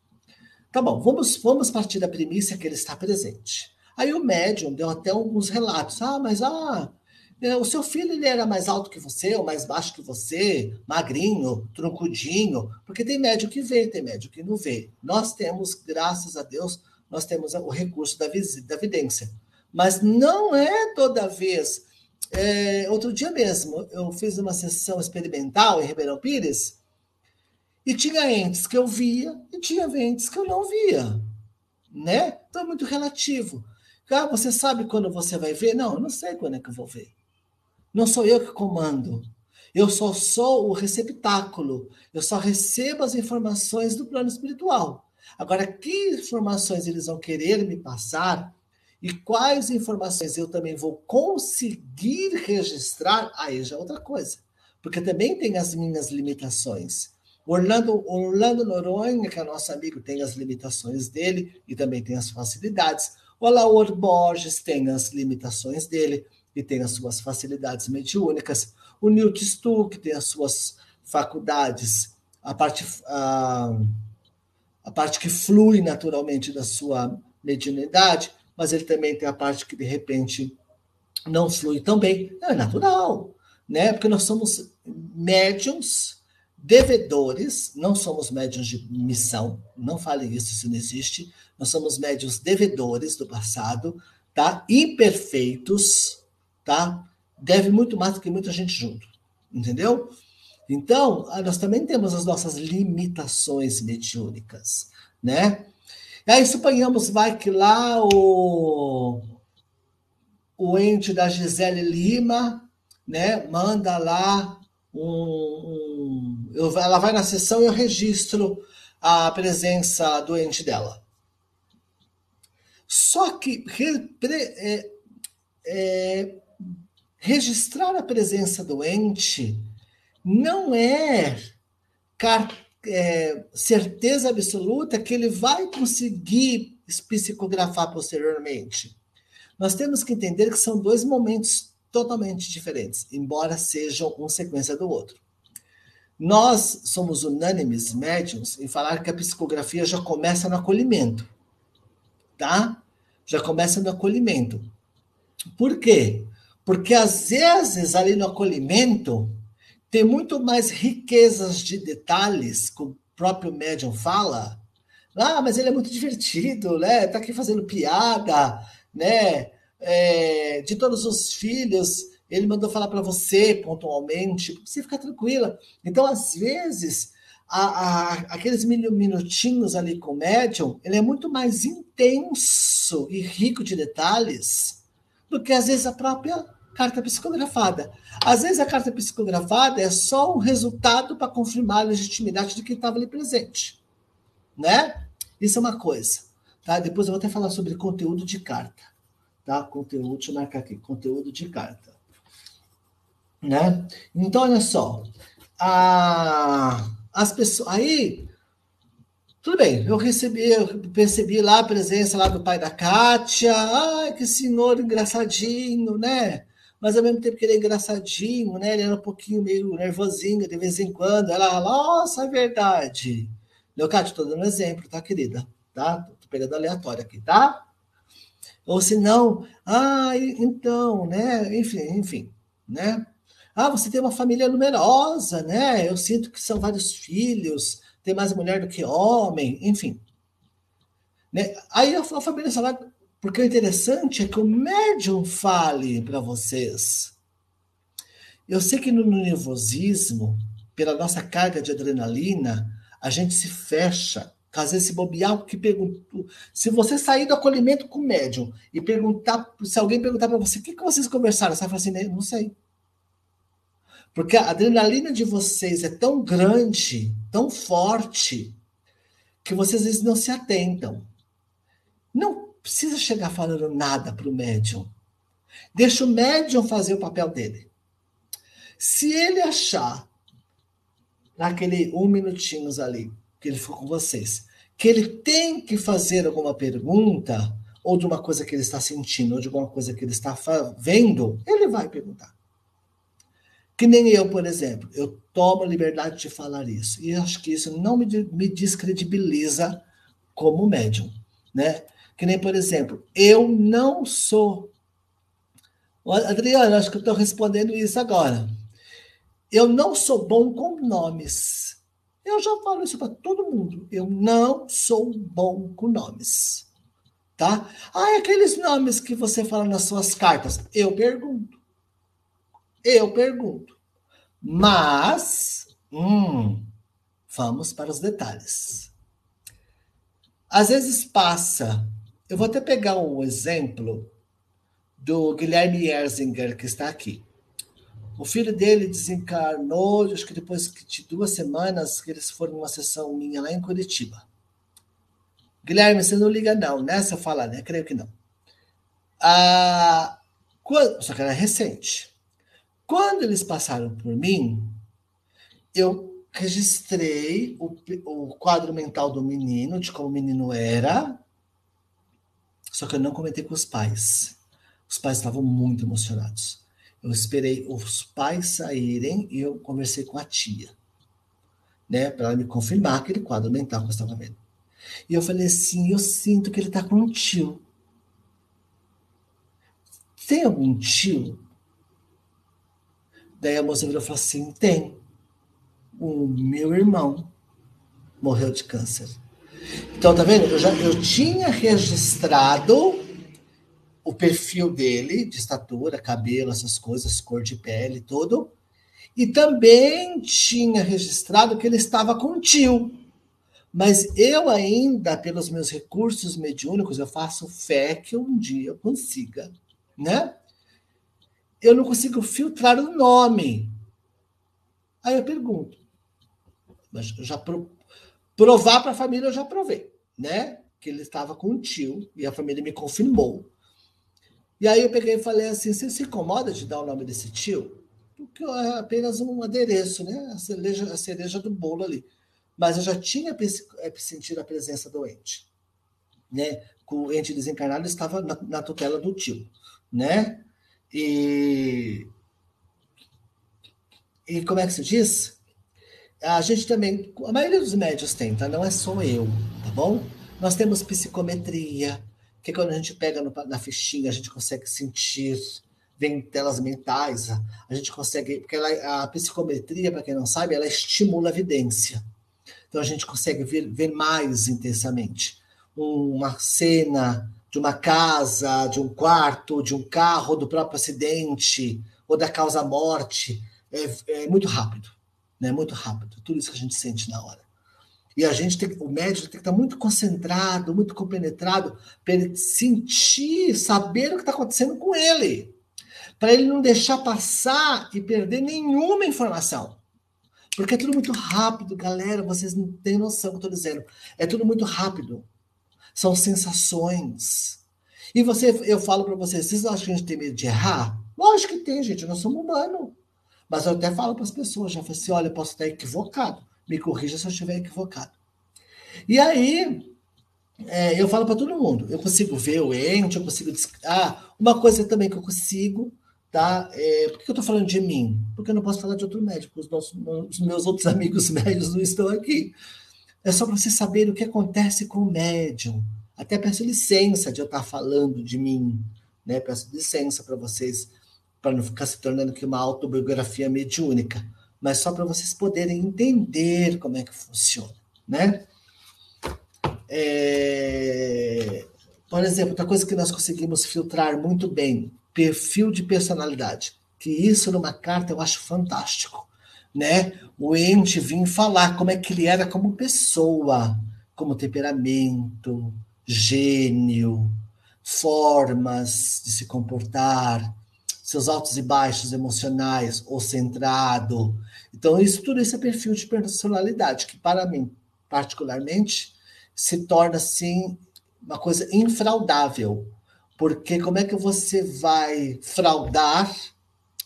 Tá bom, vamos, vamos partir da premissa que ele está presente. Aí o médium deu até alguns relatos. Ah, mas ah, é, o seu filho ele era mais alto que você, ou mais baixo que você, magrinho, troncudinho, porque tem médium que vê, tem médium que não vê. Nós temos, graças a Deus, nós temos o recurso da, da vidência. Mas não é toda vez. É, outro dia mesmo, eu fiz uma sessão experimental em Ribeirão Pires e tinha entes que eu via e tinha entes que eu não via, né? Então é muito relativo. Ah, você sabe quando você vai ver? Não, eu não sei quando é que eu vou ver. Não sou eu que comando. Eu só sou o receptáculo. Eu só recebo as informações do plano espiritual. Agora, que informações eles vão querer me passar e quais informações eu também vou conseguir registrar, aí já é outra coisa. Porque também tem as minhas limitações. Orlando, Orlando Noronha, que é nosso amigo, tem as limitações dele e também tem as facilidades. O Alaor Borges tem as limitações dele e tem as suas facilidades mediúnicas. O Newt Stuck tem as suas faculdades, a parte, a, a parte que flui naturalmente da sua mediunidade, mas ele também tem a parte que de repente não flui tão bem. É natural, né? Porque nós somos médiums devedores, não somos médiums de missão, não fale isso, isso não existe. Nós somos médiums devedores do passado, tá? Imperfeitos, tá? Deve muito mais do que muita gente junto, entendeu? Então, ah, nós também temos as nossas limitações mediúnicas, né? E aí suponhamos, vai que lá o, o ente da Gisele Lima, né, manda lá um, um eu, ela vai na sessão e eu registro a presença doente dela. Só que repre, é, é, registrar a presença doente não é, é certeza absoluta que ele vai conseguir psicografar posteriormente. Nós temos que entender que são dois momentos totalmente diferentes, embora sejam uma sequência do outro. Nós somos unânimes, médiums, em falar que a psicografia já começa no acolhimento, tá? Já começa no acolhimento. Por quê? Porque às vezes ali no acolhimento tem muito mais riquezas de detalhes, como o próprio médium fala. Ah, mas ele é muito divertido, né? Tá aqui fazendo piada, né? É, de todos os filhos, ele mandou falar para você pontualmente, você ficar tranquila. Então, às vezes, a, a, aqueles minutinhos ali com o médium, ele é muito mais intenso e rico de detalhes do que às vezes a própria carta psicografada. Às vezes a carta psicografada é só um resultado para confirmar a legitimidade de quem estava ali presente, né? Isso é uma coisa, tá? Depois eu vou até falar sobre conteúdo de carta, tá? Conteúdo, deixa eu marcar aqui, conteúdo de carta, né? Então olha só, a, as pessoas aí tudo bem, eu recebi, eu percebi lá a presença lá do pai da Kátia. Ai, que senhor engraçadinho, né? Mas ao mesmo tempo que ele é engraçadinho, né? Ele era um pouquinho meio nervosinho de vez em quando. Ela, nossa, é verdade. Leocádio, estou dando um exemplo, tá, querida? Tá? Tô pegando aleatório aqui, tá? Ou se não, ah, então, né? Enfim, enfim, né? Ah, você tem uma família numerosa, né? Eu sinto que são vários filhos tem mais mulher do que homem, enfim. Né? Aí a, família fala, porque o interessante é que o médium fale para vocês. Eu sei que no nervosismo, pela nossa carga de adrenalina, a gente se fecha. Às vezes, se bobear, que perguntou. Se você sair do acolhimento com o médium e perguntar, se alguém perguntar para você, o que, que vocês conversaram? Você vai falar assim, não sei. Porque a adrenalina de vocês é tão grande, tão forte, que vocês às vezes não se atentam. Não precisa chegar falando nada para o médium. Deixa o médium fazer o papel dele. Se ele achar, naquele um minutinhos ali, que ele ficou com vocês, que ele tem que fazer alguma pergunta, ou de uma coisa que ele está sentindo, ou de alguma coisa que ele está vendo, ele vai perguntar. Que nem eu, por exemplo, eu tomo a liberdade de falar isso. E acho que isso não me, me descredibiliza como médium, né? Que nem, por exemplo, eu não sou. Adriana, acho que eu estou respondendo isso agora. Eu não sou bom com nomes. Eu já falo isso para todo mundo. Eu não sou bom com nomes. Tá? Ah, aqueles nomes que você fala nas suas cartas. Eu pergunto. Eu pergunto. Mas, hum, vamos para os detalhes. Às vezes passa. Eu vou até pegar um exemplo do Guilherme Erzinger, que está aqui. O filho dele desencarnou, acho que depois de duas semanas que eles foram numa sessão minha lá em Curitiba. Guilherme, você não liga não, né? Se eu falar, né? Creio que não. Ah, quando, só que era recente. Quando eles passaram por mim, eu registrei o, o quadro mental do menino, de como o menino era, só que eu não comentei com os pais. Os pais estavam muito emocionados. Eu esperei os pais saírem e eu conversei com a tia, né, para ela me confirmar aquele quadro mental que eu estava vendo. E eu falei assim: eu sinto que ele está com um tio. Tem algum tio Daí a moça virou e falou assim: tem. O meu irmão morreu de câncer. Então, tá vendo? Eu, já, eu tinha registrado o perfil dele, de estatura, cabelo, essas coisas, cor de pele, tudo. E também tinha registrado que ele estava com tio. Mas eu ainda, pelos meus recursos mediúnicos, eu faço fé que um dia eu consiga, né? Eu não consigo filtrar o nome. Aí eu pergunto, mas já pro, provar para a família eu já provei, né? Que ele estava com um tio e a família me confirmou. E aí eu peguei e falei assim: você se incomoda de dar o nome desse tio? Porque é apenas um adereço, né? A cereja, a cereja do bolo ali. Mas eu já tinha é, sentido a presença do ente. Né? O ente desencarnado estava na, na tutela do tio. Né? E, e como é que se diz? A gente também, a maioria dos médios tem, tá? Não é só eu, tá bom? Nós temos psicometria, que quando a gente pega no, na fichinha, a gente consegue sentir, vem telas mentais, a gente consegue, porque ela, a psicometria, para quem não sabe, ela estimula a evidência. Então a gente consegue ver, ver mais intensamente uma cena de uma casa, de um quarto, de um carro, do próprio acidente ou da causa morte, é, é muito rápido, né? Muito rápido. Tudo isso que a gente sente na hora. E a gente tem, o médico tem que estar muito concentrado, muito compenetrado, para ele sentir, saber o que está acontecendo com ele. Para ele não deixar passar e perder nenhuma informação. Porque é tudo muito rápido, galera. Vocês não têm noção do que eu estou dizendo. É tudo muito rápido. São sensações. E você, eu falo para vocês, vocês acham que a gente tem medo de errar? Lógico que tem, gente. Nós somos humanos. Mas eu até falo para as pessoas, já falei assim, olha, eu posso estar equivocado. Me corrija se eu estiver equivocado. E aí, é, eu falo para todo mundo, eu consigo ver o ente, eu consigo. Ah, uma coisa também que eu consigo, tá? É, por que eu estou falando de mim? Porque eu não posso falar de outro médico, os, nossos, os meus outros *laughs* amigos médios não estão aqui. É só para vocês saberem o que acontece com o médium. Até peço licença de eu estar falando de mim, né? Peço licença para vocês, para não ficar se tornando aqui uma autobiografia mediúnica mas só para vocês poderem entender como é que funciona, né? É... Por exemplo, outra coisa que nós conseguimos filtrar muito bem, perfil de personalidade, que isso numa carta eu acho fantástico, né? O ente vir falar como é que ele era como pessoa, como temperamento, gênio, formas de se comportar, seus altos e baixos emocionais, ou centrado. Então, isso tudo isso é perfil de personalidade, que para mim, particularmente, se torna assim uma coisa infraudável. Porque como é que você vai fraudar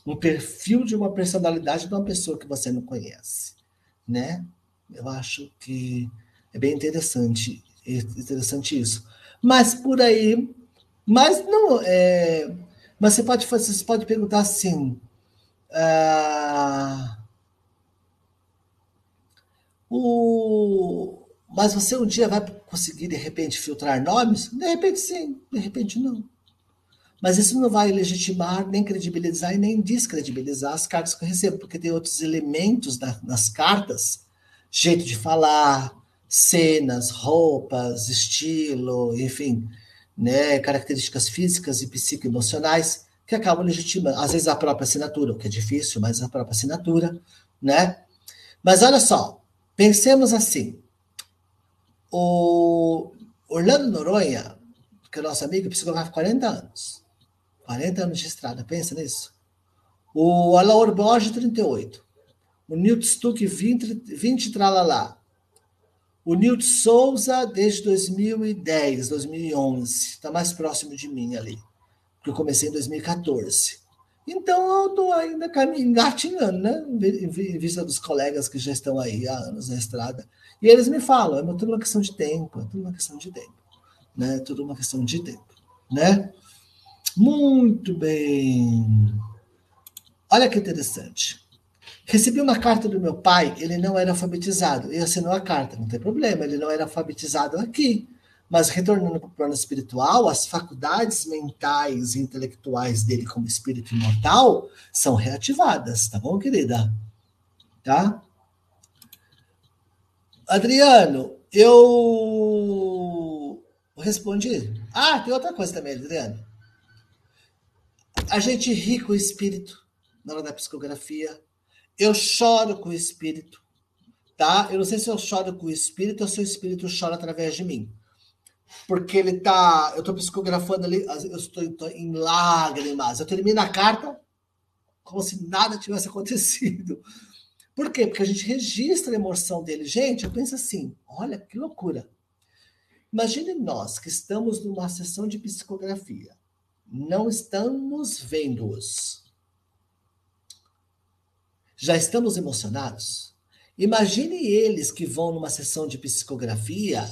um perfil de uma personalidade de uma pessoa que você não conhece, né? Eu acho que é bem interessante, interessante isso. Mas por aí, mas não é, mas você pode, você pode perguntar assim. Ah, o, mas você um dia vai conseguir, de repente, filtrar nomes? De repente, sim, de repente, não. Mas isso não vai legitimar, nem credibilizar e nem descredibilizar as cartas que eu recebo, porque tem outros elementos na, nas cartas, jeito de falar, cenas, roupas, estilo, enfim, né, características físicas e psicoemocionais que acabam legitimando, às vezes a própria assinatura, o que é difícil, mas a própria assinatura, né? Mas olha só, pensemos assim, o Orlando Noronha, que é nosso amigo, psicografo 40 anos, 40 anos de estrada, pensa nisso. O Alaor Borges, 38. O Newt Stuck, 20, 20 tralalá. O Nilton Souza, desde 2010, 2011, está mais próximo de mim ali, porque eu comecei em 2014. Então eu estou ainda engatinhando, né? Em vista dos colegas que já estão aí há anos na estrada. E eles me falam, é tudo uma questão de tempo, é tudo uma questão de tempo. Né? É tudo uma questão de tempo. Né? Muito bem. Olha que interessante. Recebi uma carta do meu pai, ele não era alfabetizado, e assinou a carta, não tem problema, ele não era alfabetizado aqui. Mas retornando para o plano espiritual, as faculdades mentais e intelectuais dele como espírito imortal são reativadas, tá bom, querida? Tá? Adriano, eu respondi. Ah, tem outra coisa também, Adriano. A gente ri com o espírito na hora da psicografia, eu choro com o espírito, tá? Eu não sei se eu choro com o espírito ou se o espírito chora através de mim. Porque ele tá. Eu tô psicografando ali, eu estou em lágrimas. Eu termino a carta como se nada tivesse *laughs* acontecido. Por quê? Porque a gente registra a emoção dele. Gente, eu penso assim: olha que loucura. Imagine nós que estamos numa sessão de psicografia, não estamos vendo-os. Já estamos emocionados? Imagine eles que vão numa sessão de psicografia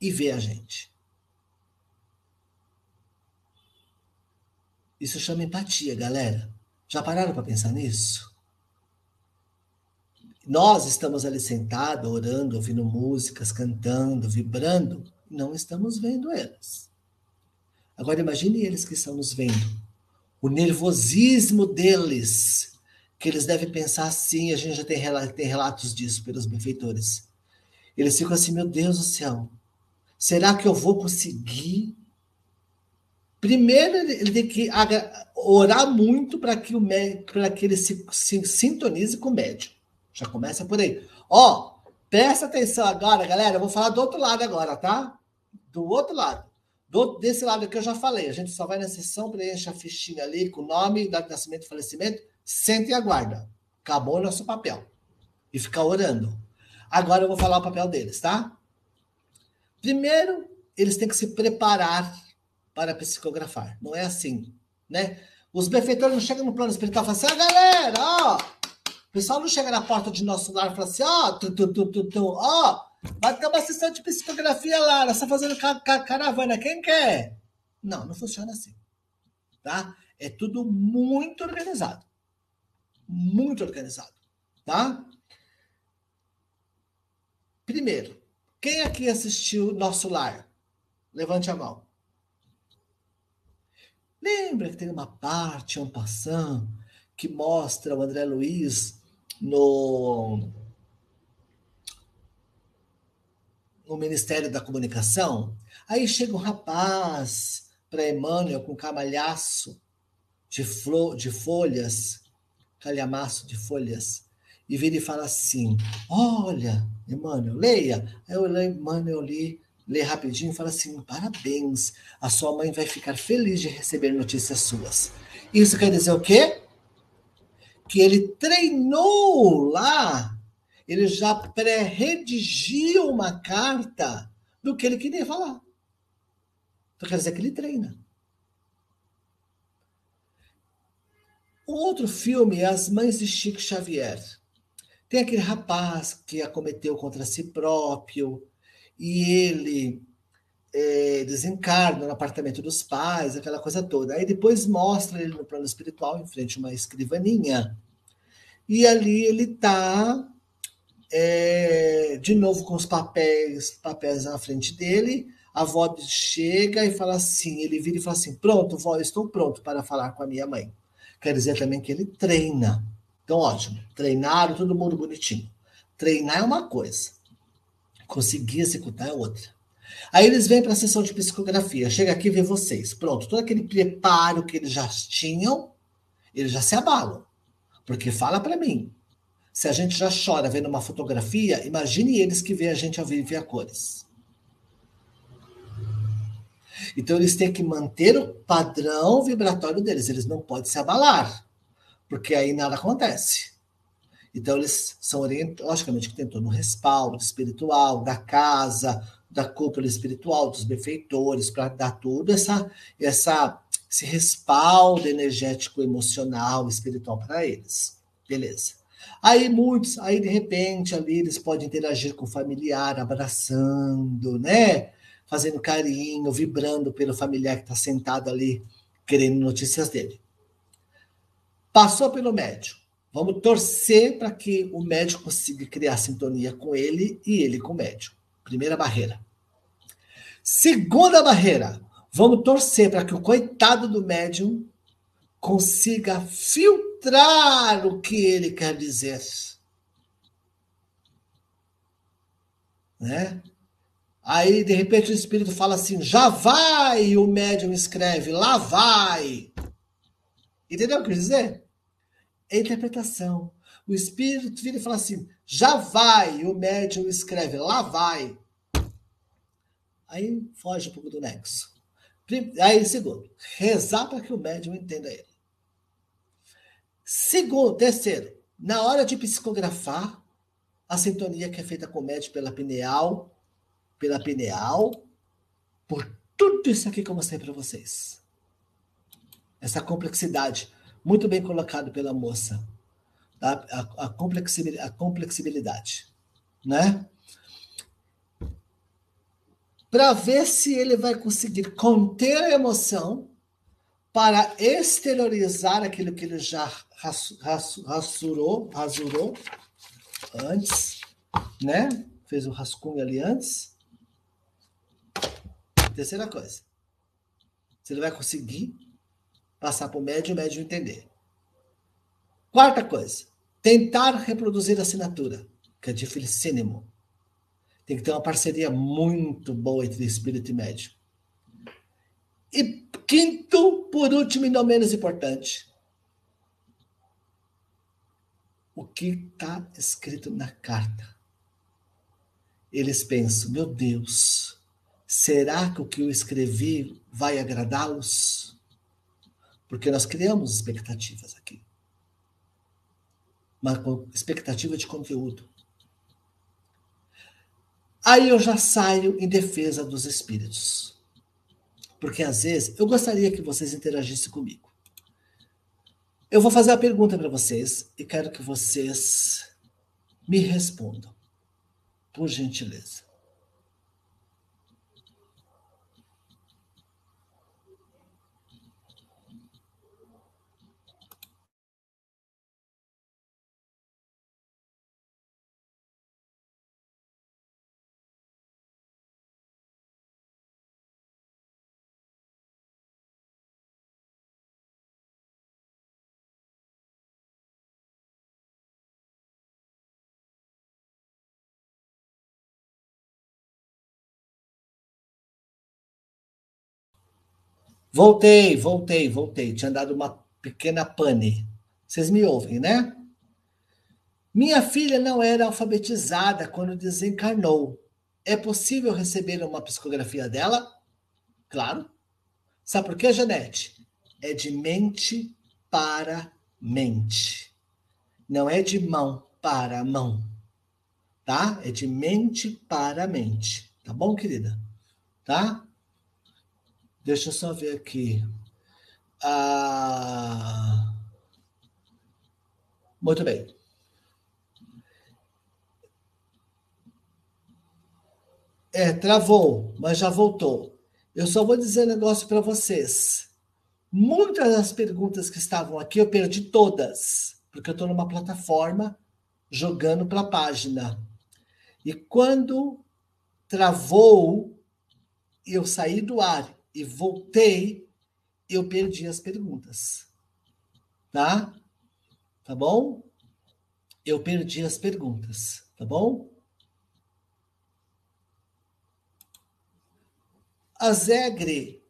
e vê a gente. Isso chama empatia, galera. Já pararam para pensar nisso? Nós estamos ali sentados, orando, ouvindo músicas, cantando, vibrando, não estamos vendo eles. Agora imagine eles que estão nos vendo. O nervosismo deles, que eles devem pensar assim, a gente já tem relatos disso pelos benfeitores. Eles ficam assim, meu Deus do céu, será que eu vou conseguir Primeiro, ele tem que orar muito para que, o para que ele se, se sintonize com o médium. Já começa por aí. Ó, presta atenção agora, galera. Eu vou falar do outro lado agora, tá? Do outro lado. Do, desse lado que eu já falei. A gente só vai na sessão, preenche a fichinha ali com o nome, data de nascimento e falecimento, senta e aguarda. Acabou o nosso papel. E fica orando. Agora eu vou falar o papel deles, tá? Primeiro, eles têm que se preparar para psicografar. Não é assim, né? Os benfeitores não chegam no plano espiritual e falam assim, ah, galera, ó, o pessoal não chega na porta de nosso lar e fala assim, ó, tu, tu, tu, tu, tu, ó, vai ter uma sessão de psicografia lá, nós estamos fazendo ca ca caravana, quem quer? Não, não funciona assim, tá? É tudo muito organizado, muito organizado, tá? Primeiro, quem aqui assistiu Nosso Lar? Levante a mão. Lembra que tem uma parte, um passant, que mostra o André Luiz no, no Ministério da Comunicação? Aí chega um rapaz para Emmanuel com camalhaço de, flor, de folhas, calhamaço de folhas, e vira e fala assim: Olha, Emmanuel, leia. Aí eu leio, Emmanuel li lê rapidinho e fala assim: parabéns, a sua mãe vai ficar feliz de receber notícias suas. Isso quer dizer o quê? Que ele treinou lá, ele já pré-redigiu uma carta do que ele queria falar. Então quer dizer que ele treina. O outro filme é As Mães de Chico Xavier. Tem aquele rapaz que acometeu contra si próprio, e ele é, desencarna no apartamento dos pais, aquela coisa toda. Aí depois mostra ele no plano espiritual, em frente a uma escrivaninha. E ali ele está, é, de novo com os papéis, papéis na frente dele. A avó chega e fala assim: ele vira e fala assim: Pronto, vó, estou pronto para falar com a minha mãe. Quer dizer também que ele treina. Então, ótimo, treinaram, todo mundo bonitinho. Treinar é uma coisa conseguir executar é outra. Aí eles vêm para a sessão de psicografia, chega aqui e vê vocês. Pronto, todo aquele preparo que eles já tinham, eles já se abalam. Porque fala para mim, se a gente já chora vendo uma fotografia, imagine eles que vê a gente ao vivo e a cores. Então eles têm que manter o padrão vibratório deles, eles não podem se abalar, porque aí nada acontece. Então, eles são orientados, logicamente, que tem todo um respaldo espiritual da casa, da cúpula espiritual, dos benfeitores, para dar tudo essa, essa, esse respaldo energético, emocional, espiritual para eles. Beleza. Aí muitos, aí de repente ali eles podem interagir com o familiar, abraçando, né? Fazendo carinho, vibrando pelo familiar que está sentado ali, querendo notícias dele. Passou pelo médium Vamos torcer para que o médico consiga criar sintonia com ele e ele com o médico. Primeira barreira. Segunda barreira. Vamos torcer para que o coitado do médium consiga filtrar o que ele quer dizer. Né? Aí, de repente, o espírito fala assim: já vai, e o médium escreve: lá vai. Entendeu o que eu quis dizer? é interpretação. O espírito vira e fala assim: já vai. E o médium escreve: lá vai. Aí foge um pouco do nexo. Aí, segundo, rezar para que o médium entenda ele. Segundo, terceiro, na hora de psicografar, a sintonia que é feita com o médium pela pineal, pela pineal, por tudo isso aqui que eu mostrei para vocês. essa complexidade. Muito bem colocado pela moça. Tá? A, a, a complexibilidade. Né? Para ver se ele vai conseguir conter a emoção para exteriorizar aquilo que ele já rasurou, rasurou antes, né? Fez o rascunho ali antes. Terceira coisa. Se ele vai conseguir passar para o médium, o médium entender. Quarta coisa. Tentar reproduzir a assinatura, que é dificílimo. Tem que ter uma parceria muito boa entre espírito e médium. E quinto, por último e não menos importante, o que está escrito na carta. Eles pensam, meu Deus, será que o que eu escrevi vai agradá-los? Porque nós criamos expectativas aqui. Uma expectativa de conteúdo. Aí eu já saio em defesa dos espíritos. Porque às vezes eu gostaria que vocês interagissem comigo. Eu vou fazer a pergunta para vocês e quero que vocês me respondam, por gentileza. Voltei, voltei, voltei. Tinha dado uma pequena pane. Vocês me ouvem, né? Minha filha não era alfabetizada quando desencarnou. É possível receber uma psicografia dela? Claro. Sabe por quê, Janete? É de mente para mente. Não é de mão para mão. Tá? É de mente para mente. Tá bom, querida? Tá? Deixa eu só ver aqui. Ah, muito bem. É, travou, mas já voltou. Eu só vou dizer um negócio para vocês. Muitas das perguntas que estavam aqui eu perdi todas, porque eu estou numa plataforma jogando para a página. E quando travou, eu saí do ar e voltei, eu perdi as perguntas. Tá? Tá bom? Eu perdi as perguntas, tá bom? A Zegre,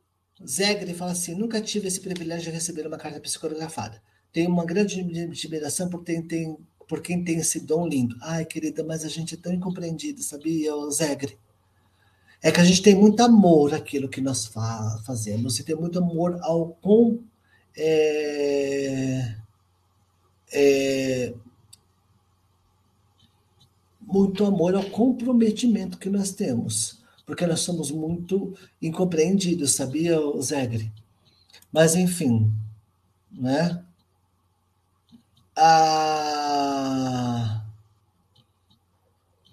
Zegre fala assim: nunca tive esse privilégio de receber uma carta psicografada. Tenho uma grande admiração por, tem, por quem tem esse dom lindo. Ai, querida, mas a gente é tão incompreendido, sabia, Zegre? É que a gente tem muito amor àquilo que nós fa fazemos e tem muito amor ao com é, é, muito amor ao comprometimento que nós temos, porque nós somos muito incompreendidos, sabia, Zegre? Mas enfim, né? Ah,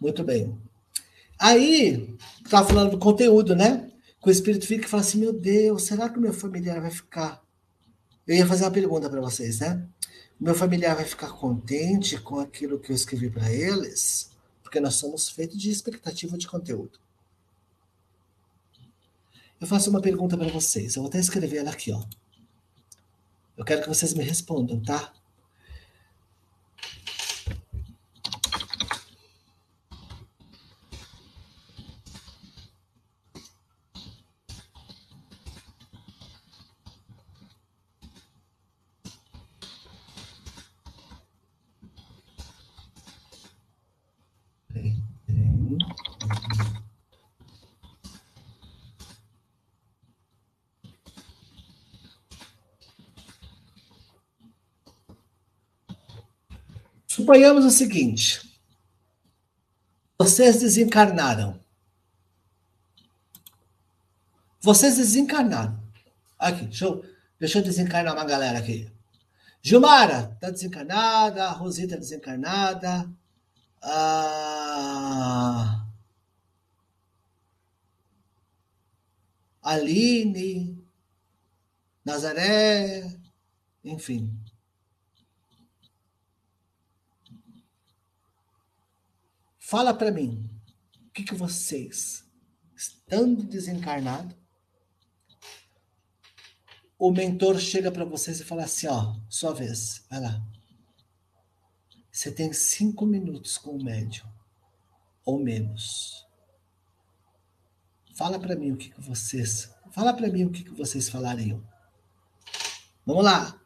muito bem. Aí, estava falando do conteúdo, né? Que o espírito fica e fala assim: meu Deus, será que o meu familiar vai ficar. Eu ia fazer uma pergunta para vocês, né? O meu familiar vai ficar contente com aquilo que eu escrevi para eles? Porque nós somos feitos de expectativa de conteúdo. Eu faço uma pergunta para vocês. Eu vou até escrever ela aqui, ó. Eu quero que vocês me respondam, tá? Suponhamos o seguinte: vocês desencarnaram. Vocês desencarnaram. Aqui, deixa eu, Deixa eu desencarnar uma galera aqui. Gilmara, tá desencarnada. Rosita desencarnada. Ah, Aline, Nazaré, enfim. Fala para mim, o que, que vocês, estando desencarnado, o mentor chega para vocês e fala assim, ó, sua vez, vai lá. Você tem cinco minutos com o médium, ou menos. Fala para mim o que, que vocês, fala para mim o que, que vocês falariam. Vamos lá.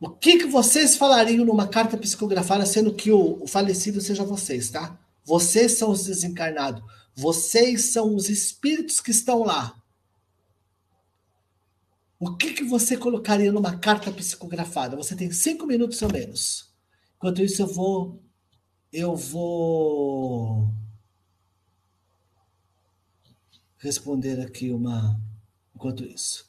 O que, que vocês falariam numa carta psicografada, sendo que o, o falecido seja vocês, tá? Vocês são os desencarnados. Vocês são os espíritos que estão lá. O que, que você colocaria numa carta psicografada? Você tem cinco minutos ou menos. Enquanto isso, eu vou. Eu vou. Responder aqui uma. Enquanto isso.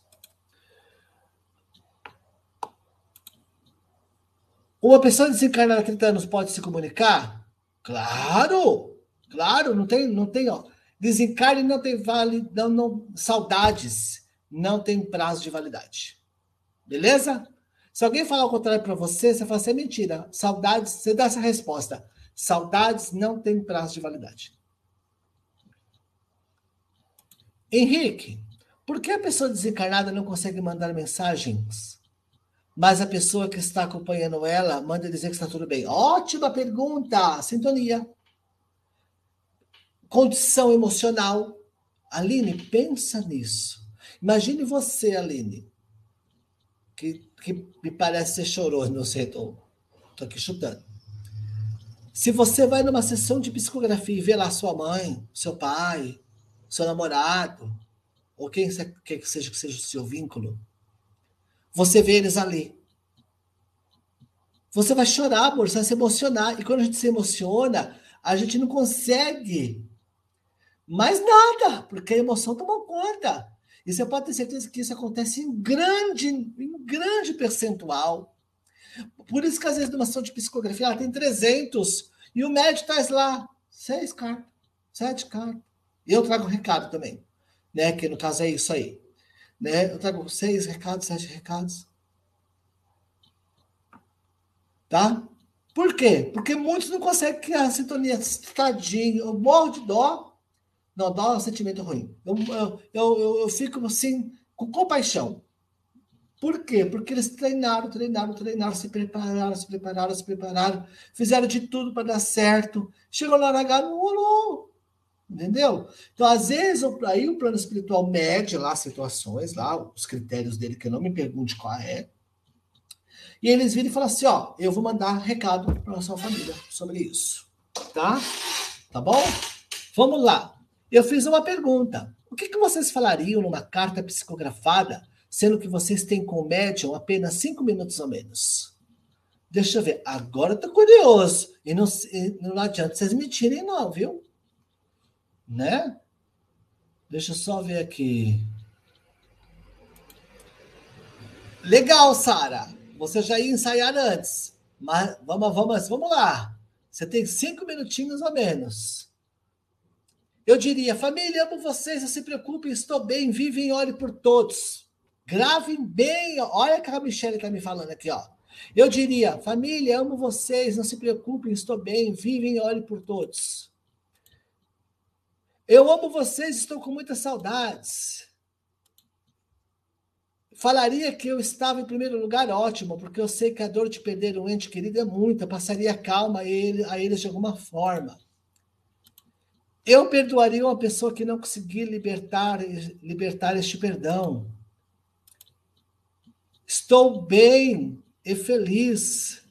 Uma pessoa desencarnada há 30 anos pode se comunicar? Claro! Claro, não tem, não tem, ó. Desencarne não tem vale, não, não, saudades não tem prazo de validade. Beleza? Se alguém falar o contrário para você, você fala assim, é mentira. Saudades, você dá essa resposta. Saudades não tem prazo de validade. Henrique, por que a pessoa desencarnada não consegue mandar mensagens? Mas a pessoa que está acompanhando ela manda dizer que está tudo bem. Ótima pergunta! Sintonia. Condição emocional. Aline, pensa nisso. Imagine você, Aline, que, que me parece ser chorou, não sei, estou aqui chutando. Se você vai numa sessão de psicografia e vê lá sua mãe, seu pai, seu namorado, ou quem quer que seja que seja o seu vínculo, você vê eles ali. Você vai chorar, amor, você vai se emocionar. E quando a gente se emociona, a gente não consegue mais nada, porque a emoção tomou conta. E você pode ter certeza que isso acontece em grande, em grande percentual. Por isso que às vezes numa sessão de psicografia ela tem 300 e o médico traz lá seis cartas, sete cartas. E eu trago recado também, né? Que no caso é isso aí. Né? Eu trago seis recados, sete recados. Tá? Por quê? Porque muitos não conseguem criar a sintonia. Tadinho, eu morro de dó não, dá um sentimento ruim. Eu, eu, eu, eu fico assim, com compaixão. Por quê? Porque eles treinaram, treinaram, treinaram, se prepararam, se prepararam, se prepararam, fizeram de tudo para dar certo. Chegou lá na H, não rolou. Entendeu? Então, às vezes, aí o plano espiritual mede lá as situações, lá, os critérios dele, que eu não me pergunte qual é. E eles viram e falam assim: ó, eu vou mandar recado para a sua família sobre isso. Tá? Tá bom? Vamos lá. Eu fiz uma pergunta. O que, que vocês falariam numa carta psicografada, sendo que vocês têm com o médium apenas cinco minutos ou menos? Deixa eu ver. Agora eu tô curioso. E não, e não adianta vocês mentirem, não, viu? Né? Deixa eu só ver aqui. Legal, Sara. Você já ia ensaiar antes. Mas vamos, vamos, vamos lá. Você tem cinco minutinhos ou menos. Eu diria, família, amo vocês, não se preocupem, estou bem, vivem e por todos. Gravem bem, olha que a Michelle está me falando aqui, ó. Eu diria, família, amo vocês, não se preocupem, estou bem, vivem e por todos. Eu amo vocês, estou com muitas saudades. Falaria que eu estava em primeiro lugar, ótimo, porque eu sei que a dor de perder um ente querido é muita, passaria calma a, ele, eles de alguma forma. Eu perdoaria uma pessoa que não conseguir libertar, libertar este perdão. Estou bem e feliz.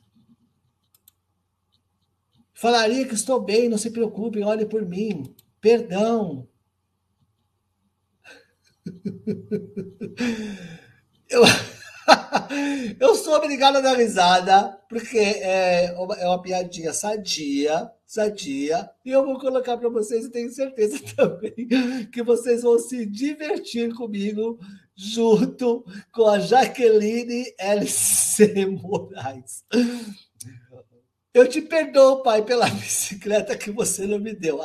Falaria que estou bem, não se preocupe, olhe por mim. Perdão. Eu, *laughs* eu sou obrigado a dar risada, porque é, é uma piadinha sadia sadia. E eu vou colocar para vocês e tenho certeza *laughs* também que vocês vão se divertir comigo junto com a Jaqueline LC Moraes. Eu te perdoo, pai, pela *laughs* bicicleta que você não me deu.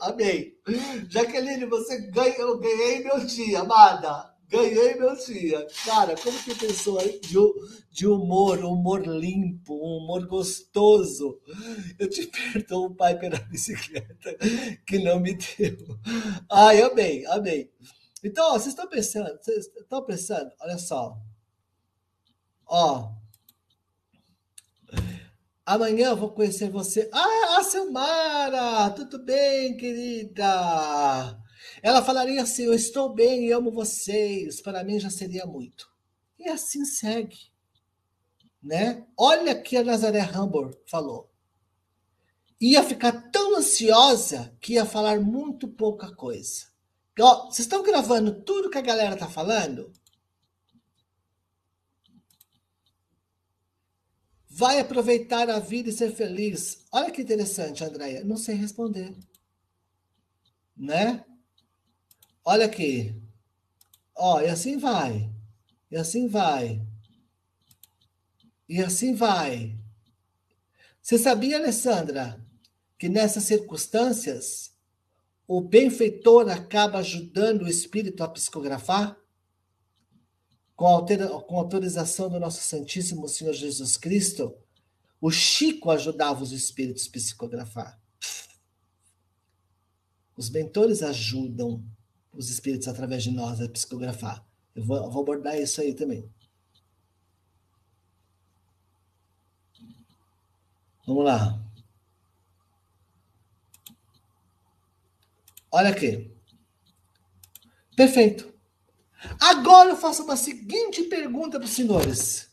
Amém. Jaqueline, você ganha, eu ganhei meu dia, amada. Ganhei meu dia. Cara, como que pessoa de, de humor, humor limpo, um humor gostoso. Eu te *laughs* perdoo, pai, pela *laughs* bicicleta que não me deu. Ai, amei, amei. Então, ó, vocês estão pensando, vocês estão pensando, olha só. Ó. Amanhã eu vou conhecer você. Ah, a Silmara! Tudo bem, querida? Ela falaria assim: Eu estou bem e amo vocês. Para mim já seria muito. E assim segue. Né? Olha que a Nazaré Hambor falou. Ia ficar tão ansiosa que ia falar muito pouca coisa. Ó, vocês estão gravando tudo que a galera tá falando? Vai aproveitar a vida e ser feliz. Olha que interessante, Andréia. Não sei responder. Né? Olha aqui. Ó, e assim vai. E assim vai. E assim vai. Você sabia, Alessandra, que nessas circunstâncias o benfeitor acaba ajudando o espírito a psicografar? Com, com autorização do nosso Santíssimo Senhor Jesus Cristo, o Chico ajudava os espíritos psicografar. Os mentores ajudam os espíritos através de nós a psicografar. Eu vou, eu vou abordar isso aí também. Vamos lá. Olha aqui. Perfeito. Agora eu faço uma seguinte pergunta para os senhores.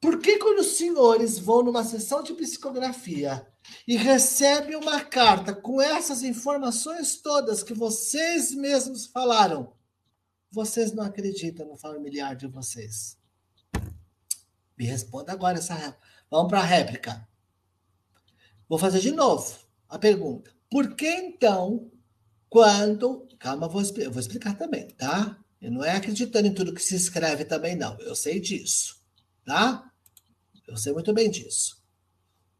Por que quando os senhores vão numa sessão de psicografia e recebe uma carta com essas informações todas que vocês mesmos falaram, vocês não acreditam no familiar de vocês? Me responda agora essa. Vamos para a réplica. Vou fazer de novo a pergunta. Por que então, quando. Calma, vou, eu vou explicar também, tá? Eu não é acreditando em tudo que se escreve também, não. Eu sei disso, tá? Eu sei muito bem disso.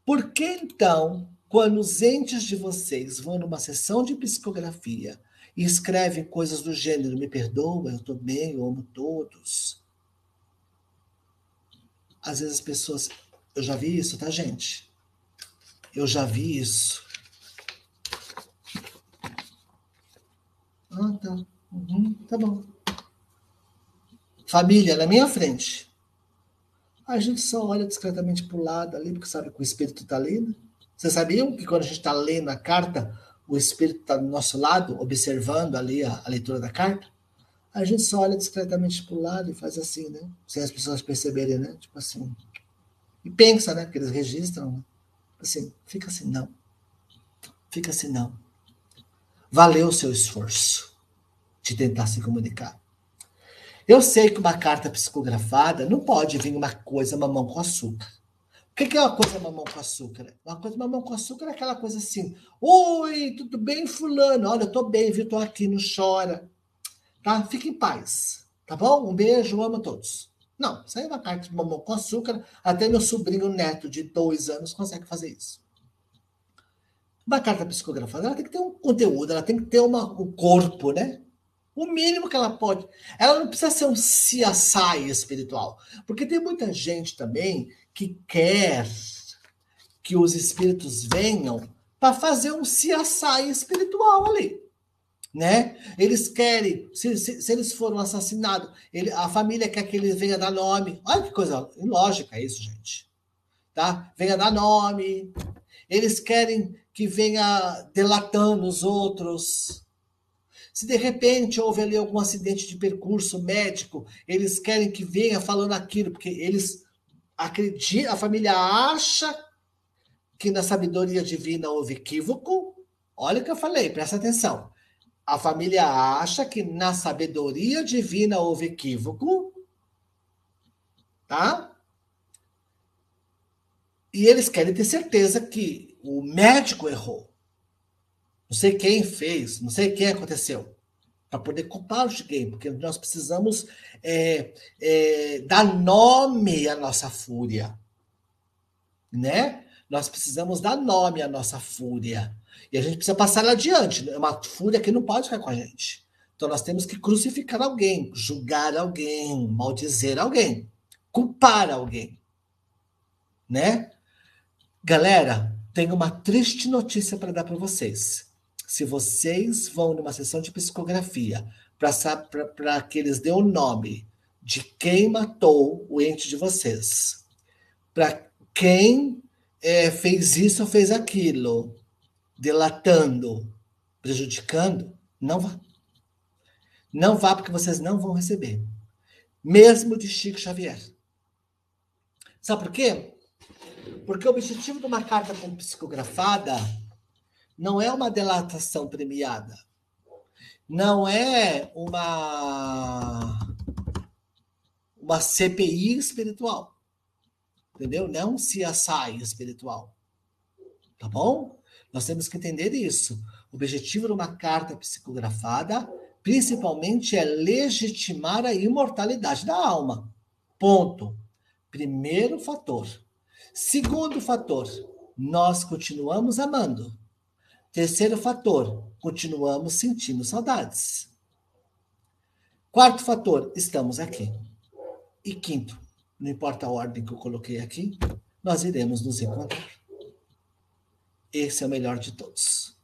Por que então, quando os entes de vocês vão numa sessão de psicografia e escrevem coisas do gênero, me perdoa, eu estou bem, eu amo todos. Às vezes as pessoas. Eu já vi isso, tá, gente? Eu já vi isso. Ah, tá. Uhum, tá bom. Família na minha frente a gente só olha discretamente para o lado ali, porque sabe que o espírito está ali. Né? Vocês sabiam que quando a gente está lendo a carta, o espírito está do nosso lado, observando ali a, a, leitura da carta? A gente só olha discretamente para o lado e faz assim, né? Sem as pessoas perceberem, né? Tipo assim. E pensa, né? Que eles registram. Né? Assim, fica assim, não. Fica assim, não. Valeu o seu esforço de tentar se comunicar. Eu sei que uma carta psicografada não pode vir uma coisa mamão com açúcar. O que é uma coisa mamão com açúcar? Uma coisa mamão com açúcar é aquela coisa assim: Oi, tudo bem, Fulano? Olha, eu tô bem, viu? Tô aqui, não chora. Tá? Fique em paz. Tá bom? Um beijo, amo a todos. Não, isso aí é uma carta de mamão com açúcar. Até meu sobrinho neto de dois anos consegue fazer isso. Uma carta psicografada ela tem que ter um conteúdo, ela tem que ter uma, um corpo, né? O mínimo que ela pode. Ela não precisa ser um CSI espiritual. Porque tem muita gente também que quer que os espíritos venham para fazer um CSI espiritual ali. Né? Eles querem, se, se, se eles foram assassinados, ele, a família quer que ele venha dar nome. Olha que coisa ilógica isso, gente. Tá? Venha dar nome. Eles querem que venha delatando os outros. Se de repente houve ali algum acidente de percurso médico, eles querem que venha falando aquilo, porque eles acreditam, a família acha que na sabedoria divina houve equívoco. Olha o que eu falei, presta atenção. A família acha que na sabedoria divina houve equívoco, tá? E eles querem ter certeza que o médico errou. Não sei quem fez, não sei quem aconteceu. para poder culpar o Shigei, porque nós precisamos é, é, dar nome à nossa fúria, né? Nós precisamos dar nome à nossa fúria. E a gente precisa passar ela adiante. É uma fúria que não pode ficar com a gente. Então nós temos que crucificar alguém, julgar alguém, maldizer alguém, culpar alguém. Né? Galera, tenho uma triste notícia para dar para vocês. Se vocês vão numa sessão de psicografia para que eles dêem o nome de quem matou o ente de vocês, para quem é, fez isso ou fez aquilo, delatando, prejudicando, não vá. Não vá porque vocês não vão receber. Mesmo de Chico Xavier. Sabe por quê? Porque o objetivo de uma carta psicografada não é uma delatação premiada. Não é uma uma CPI espiritual. Entendeu? Não um CSI espiritual. Tá bom? Nós temos que entender isso. O objetivo de uma carta psicografada, principalmente, é legitimar a imortalidade da alma. Ponto. Primeiro fator. Segundo fator, nós continuamos amando. Terceiro fator, continuamos sentindo saudades. Quarto fator, estamos aqui. E quinto, não importa a ordem que eu coloquei aqui, nós iremos nos encontrar. Esse é o melhor de todos.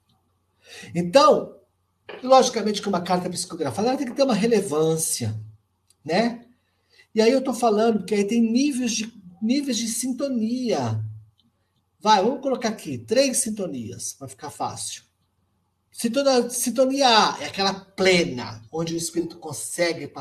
Então, logicamente que uma carta psicografada tem que ter uma relevância, né? E aí eu estou falando que aí tem níveis de, níveis de sintonia. Vai, vamos colocar aqui três sintonias para ficar fácil. Sintonia, sintonia A é aquela plena, onde o espírito consegue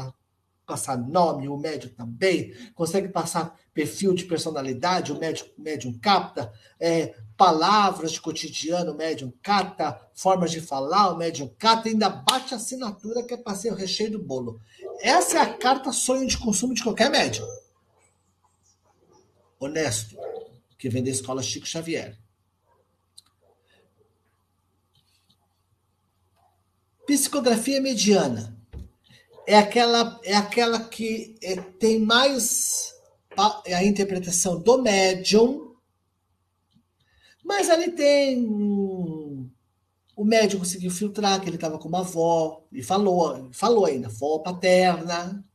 passar nome, o médium também, consegue passar perfil de personalidade, o médium, médium capta, é, palavras de cotidiano, o médium cata, formas de falar, o médium cata, e ainda bate a assinatura que é para ser o recheio do bolo. Essa é a carta sonho de consumo de qualquer médium. Honesto, que vem da escola Chico Xavier. Psicografia mediana é aquela, é aquela que é, tem mais a, a, interpretação do médium, mas ali tem. O médium conseguiu filtrar que ele estava com uma avó, e falou, falou ainda, avó paterna,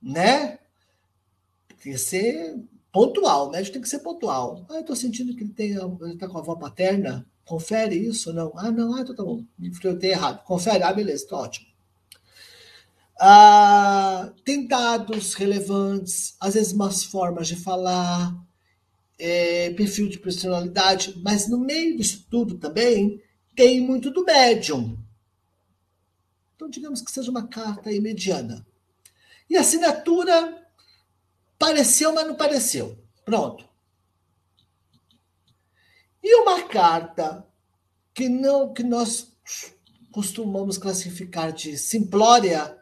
né? Tem que ser pontual, o médico tem que ser pontual. Ah, eu tô sentindo que ele tem, ele tá com a avó paterna, confere isso, não? Ah, não, ah, então tá bom, me filtrei errado. Confere, ah, beleza, tá ótimo. Ah, tem dados relevantes, às vezes umas formas de falar, é, perfil de personalidade, mas no meio disso tudo também tem muito do médium. Então, digamos que seja uma carta aí mediana. E assinatura pareceu, mas não pareceu. Pronto. E uma carta que não que nós costumamos classificar de simplória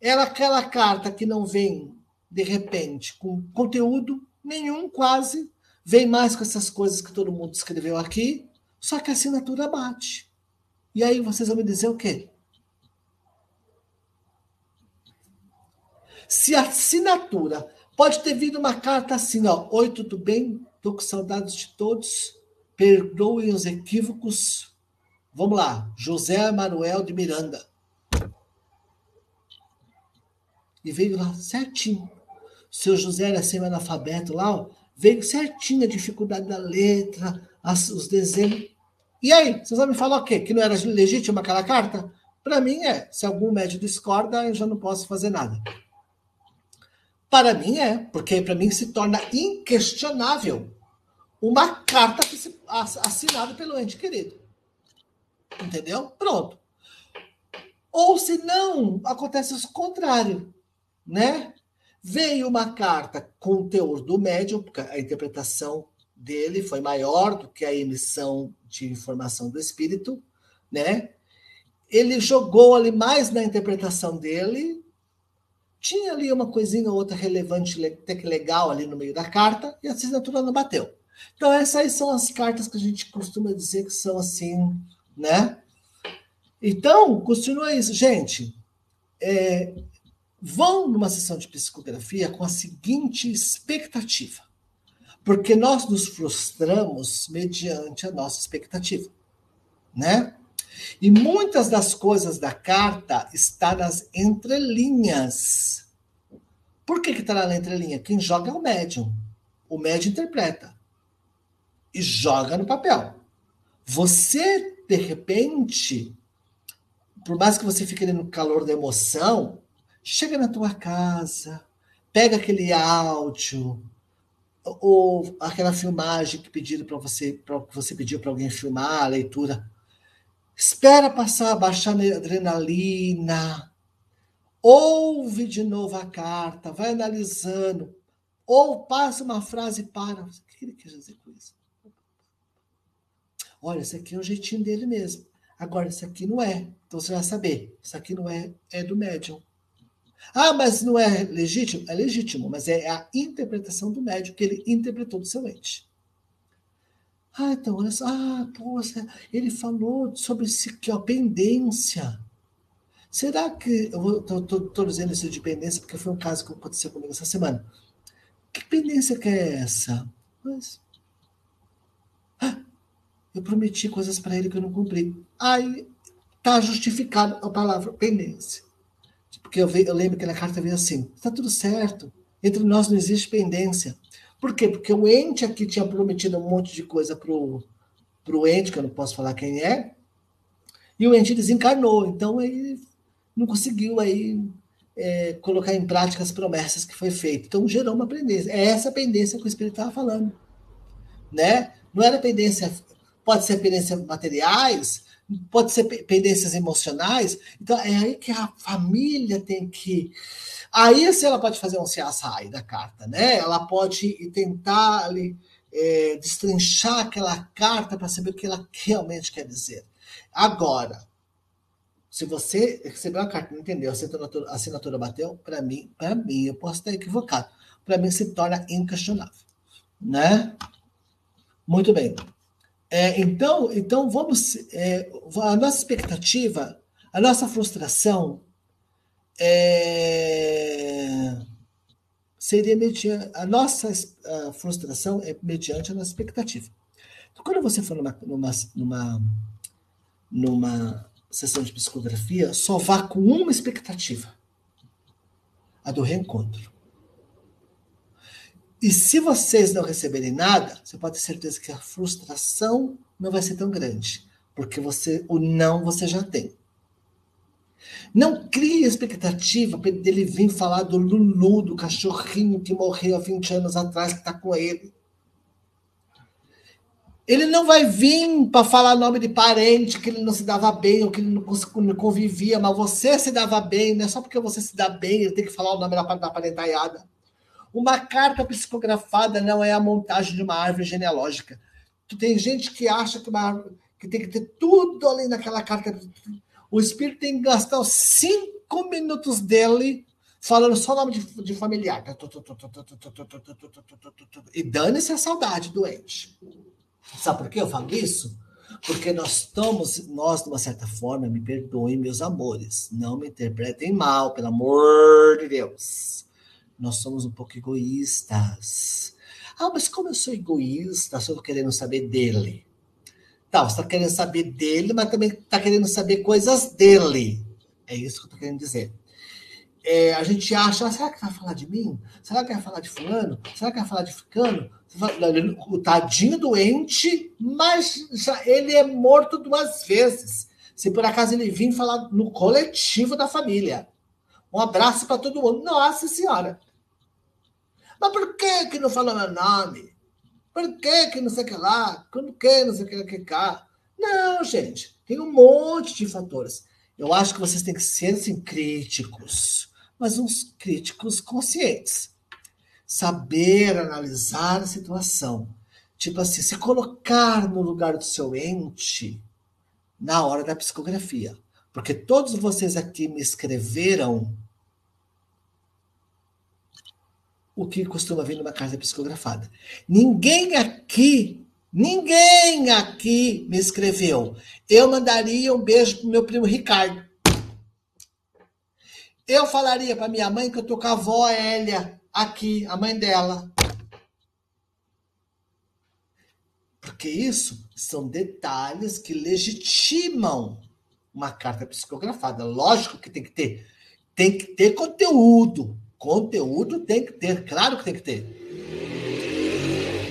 ela aquela carta que não vem de repente com conteúdo nenhum, quase, vem mais com essas coisas que todo mundo escreveu aqui, só que a assinatura bate. E aí vocês vão me dizer o quê? Se a assinatura pode ter vindo uma carta assim, ó, oi, tudo bem? Tô com saudades de todos. Perdoem os equívocos. Vamos lá, José Manuel de Miranda. E veio lá certinho. O seu José era semi-analfabeto lá, ó, veio certinho a dificuldade da letra, as, os desenhos. E aí, vocês vão me falar o quê? Que não era legítima aquela carta? Para mim é. Se algum médico discorda, eu já não posso fazer nada. Para mim é, porque para mim se torna inquestionável uma carta assinada pelo ente querido. Entendeu? Pronto. Ou se não, acontece o contrário né? Veio uma carta com o teor do médium, porque a interpretação dele foi maior do que a emissão de informação do espírito, né? Ele jogou ali mais na interpretação dele, tinha ali uma coisinha ou outra relevante, até que legal ali no meio da carta, e a assinatura não bateu. Então, essas são as cartas que a gente costuma dizer que são assim, né? Então, continua isso, gente. é, vão numa sessão de psicografia com a seguinte expectativa. Porque nós nos frustramos mediante a nossa expectativa, né? E muitas das coisas da carta estão nas entrelinhas. Por que está na entrelinha? Quem joga é o médium. O médium interpreta e joga no papel. Você, de repente, por mais que você fique no calor da emoção, chega na tua casa, pega aquele áudio, ou aquela filmagem que pediram para você, para você pediu para alguém filmar a leitura. Espera passar, baixar a adrenalina. Ouve de novo a carta, vai analisando. Ou passa uma frase e para. O que ele quer dizer com isso? Olha, esse aqui é o jeitinho dele mesmo. Agora, esse aqui não é. Então você vai saber. Isso aqui não é, é do médium. Ah, mas não é legítimo? É legítimo, mas é a interpretação do médium que ele interpretou do seu ente. Ah, então. Ah, poxa, ele falou sobre esse aqui, ó, pendência. Será que. Eu estou dizendo isso de pendência porque foi um caso que aconteceu comigo essa semana. Que pendência que é essa? Mas. Ah, eu prometi coisas para ele que eu não cumpri. Aí está justificado a palavra pendência. Porque eu, eu lembro que na carta veio assim: está tudo certo, entre nós não existe pendência. Por quê? Porque o ente aqui tinha prometido um monte de coisa pro, pro ente, que eu não posso falar quem é, e o ente desencarnou. Então ele não conseguiu aí é, colocar em prática as promessas que foi feito. Então gerou uma pendência. É essa pendência que o Espírito estava falando. Né? Não era pendência, pode ser pendência materiais, pode ser pendências emocionais. Então é aí que a família tem que Aí se ela pode fazer um CSI da carta, né? Ela pode tentar ali, é, destrinchar aquela carta para saber o que ela realmente quer dizer. Agora, se você recebeu a carta não entendeu, a assinatura, a assinatura bateu, para mim, para mim, eu posso estar equivocado. Para mim se torna inquestionável, né? Muito bem. É, então, então vamos. É, a nossa expectativa, a nossa frustração é, seria mediante a nossa a frustração é mediante a nossa expectativa. Então, quando você for numa, numa, numa, numa sessão de psicografia, só vá com uma expectativa: a do reencontro. E se vocês não receberem nada, você pode ter certeza que a frustração não vai ser tão grande, porque você o não você já tem. Não crie expectativa para ele vir falar do Lulu, do cachorrinho que morreu há 20 anos atrás, que está com ele. Ele não vai vir para falar nome de parente, que ele não se dava bem, ou que ele não convivia, mas você se dava bem, não é só porque você se dá bem, ele tem que falar o nome da parentaiada. Uma carta psicografada não é a montagem de uma árvore genealógica. Tem gente que acha que, uma, que tem que ter tudo ali naquela carta o espírito tem que gastar cinco minutos dele falando só o nome de, de familiar. E dane-se a saudade doente. Sabe por que eu falo isso? Porque nós estamos, nós, de uma certa forma, me perdoem, meus amores, não me interpretem mal, pelo amor de Deus. Nós somos um pouco egoístas. Ah, mas como eu sou egoísta, só querendo saber dele. Tá, você está querendo saber dele, mas também está querendo saber coisas dele. É isso que eu estou querendo dizer. É, a gente acha, ah, será que vai falar de mim? Será que vai falar de fulano? Será que vai falar de ficano? O tadinho doente, mas já, ele é morto duas vezes. Se por acaso ele vir falar no coletivo da família. Um abraço para todo mundo. Nossa Senhora! Mas por que, que não falou meu nome? Por que que não sei o que lá? Por que não sei o que cá? Não, gente. Tem um monte de fatores. Eu acho que vocês têm que ser assim, críticos, mas uns críticos conscientes. Saber analisar a situação. Tipo assim, se colocar no lugar do seu ente na hora da psicografia. Porque todos vocês aqui me escreveram o que costuma vir numa carta psicografada. Ninguém aqui, ninguém aqui me escreveu. Eu mandaria um beijo pro meu primo Ricardo. Eu falaria para minha mãe que eu tô com a avó Hélia aqui, a mãe dela. Porque isso são detalhes que legitimam uma carta psicografada. Lógico que tem que ter. Tem que ter conteúdo. Conteúdo tem que ter, claro que tem que ter.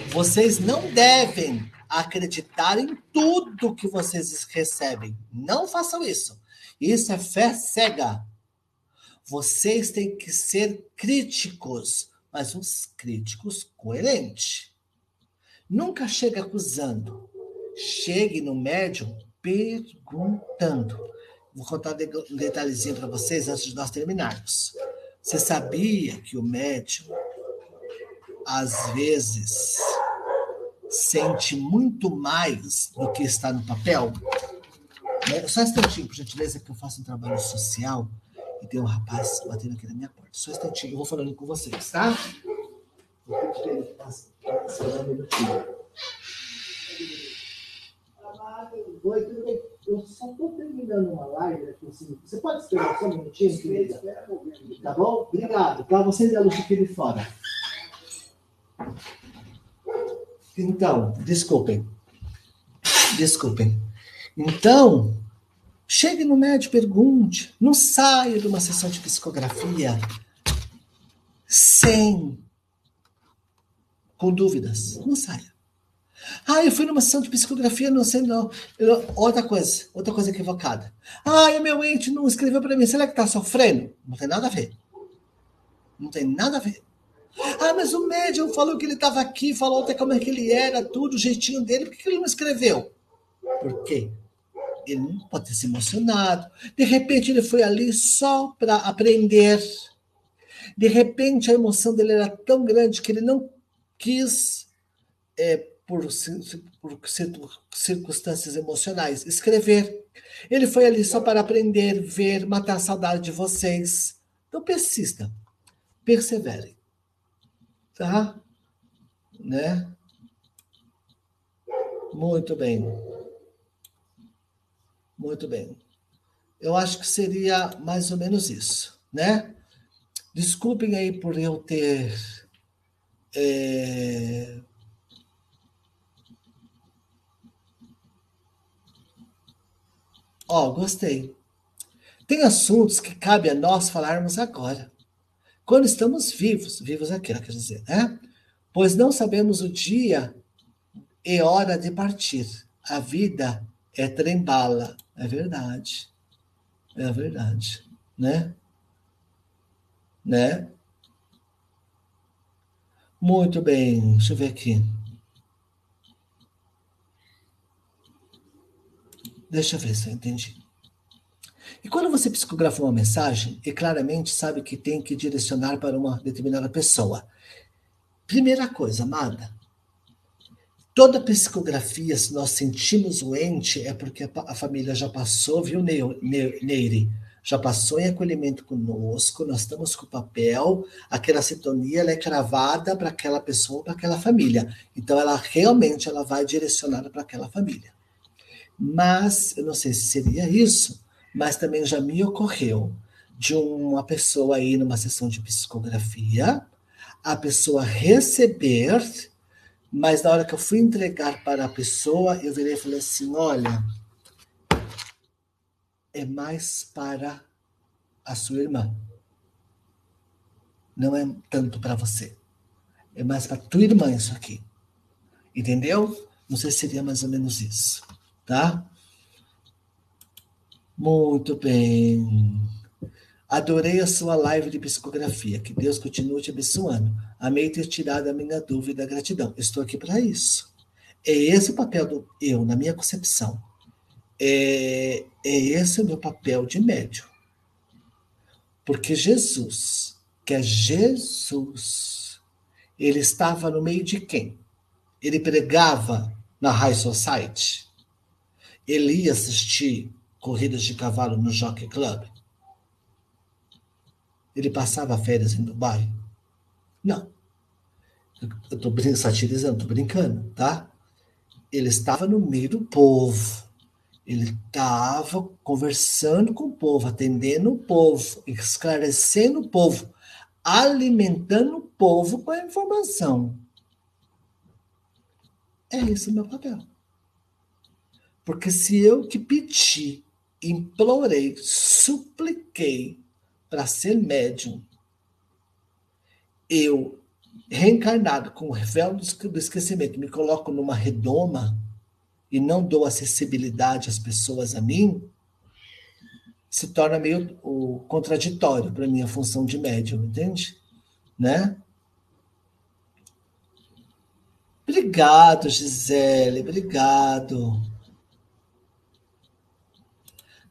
Vocês não devem acreditar em tudo que vocês recebem. Não façam isso. Isso é fé cega. Vocês têm que ser críticos, mas uns críticos coerentes. Nunca chegue acusando. Chegue no médium perguntando. Vou contar um detalhezinho para vocês antes de nós terminarmos. Você sabia que o médium, às vezes, sente muito mais do que está no papel? Né? Só um instantinho, por gentileza, que eu faço um trabalho social e tem um rapaz batendo aqui na minha porta. Só um instantinho, eu vou falando com vocês, tá? Vou pedir ele passe só um minutinho. Oi, tudo bem? Eu só estou terminando uma live aqui. Assim. Você pode esperar só um minutinho, querida? Tá bom? Obrigado. Para você e a luz aqui de fora. Então, desculpem. Desculpem. Então, chegue no médico, pergunte. Não saia de uma sessão de psicografia sem com dúvidas. Não saia. Ah, eu fui numa sessão de psicografia, não sei não. Eu, outra coisa, outra coisa equivocada. Ah, o meu ente não escreveu para mim. Será que está sofrendo? Não tem nada a ver. Não tem nada a ver. Ah, mas o médium falou que ele estava aqui, falou até como é que ele era, tudo, o jeitinho dele. Por que ele não escreveu? Por quê? Ele não pode ter se emocionado. De repente ele foi ali só para aprender. De repente a emoção dele era tão grande que ele não quis, é, por, por circunstâncias emocionais, escrever. Ele foi ali só para aprender, ver, matar a saudade de vocês. Então persista, persevere tá? Né? Muito bem. Muito bem. Eu acho que seria mais ou menos isso, né? Desculpem aí por eu ter. É... Ó, oh, gostei. Tem assuntos que cabe a nós falarmos agora quando estamos vivos, vivos aqui, quer dizer, né? Pois não sabemos o dia e hora de partir. A vida é trembala. É verdade. É verdade, né? Né? Muito bem, deixa eu ver aqui. Deixa eu ver se eu entendi. E quando você psicografa uma mensagem, e claramente sabe que tem que direcionar para uma determinada pessoa. Primeira coisa, amada, toda psicografia, se nós sentimos o ente, é porque a família já passou, viu, Neire? Já passou em acolhimento conosco, nós estamos com o papel, aquela sintonia ela é cravada para aquela pessoa, para aquela família. Então, ela realmente ela vai direcionada para aquela família. Mas, eu não sei se seria isso, mas também já me ocorreu de uma pessoa aí numa sessão de psicografia, a pessoa receber, mas na hora que eu fui entregar para a pessoa, eu virei e falei assim: olha, é mais para a sua irmã. Não é tanto para você. É mais para tua irmã isso aqui. Entendeu? Não sei se seria mais ou menos isso, tá? Muito bem. Adorei a sua live de psicografia. Que Deus continue te abençoando. Amei ter tirado a minha dúvida. Gratidão. Estou aqui para isso. É esse o papel do eu, na minha concepção. É, é esse o meu papel de médium. Porque Jesus, que é Jesus, ele estava no meio de quem? Ele pregava na High Society. Ele ia assistir corridas de cavalo no Jockey Club? Ele passava férias em Dubai? Não. Eu estou satirizando, estou brincando, tá? Ele estava no meio do povo. Ele estava conversando com o povo, atendendo o povo, esclarecendo o povo, alimentando o povo com a informação. É esse o meu papel. Porque se eu que pedi, implorei, supliquei para ser médium, eu, reencarnado com o véu do esquecimento, me coloco numa redoma e não dou acessibilidade às pessoas a mim, se torna meio o, contraditório para minha função de médium, entende? Né? Obrigado, Gisele, obrigado.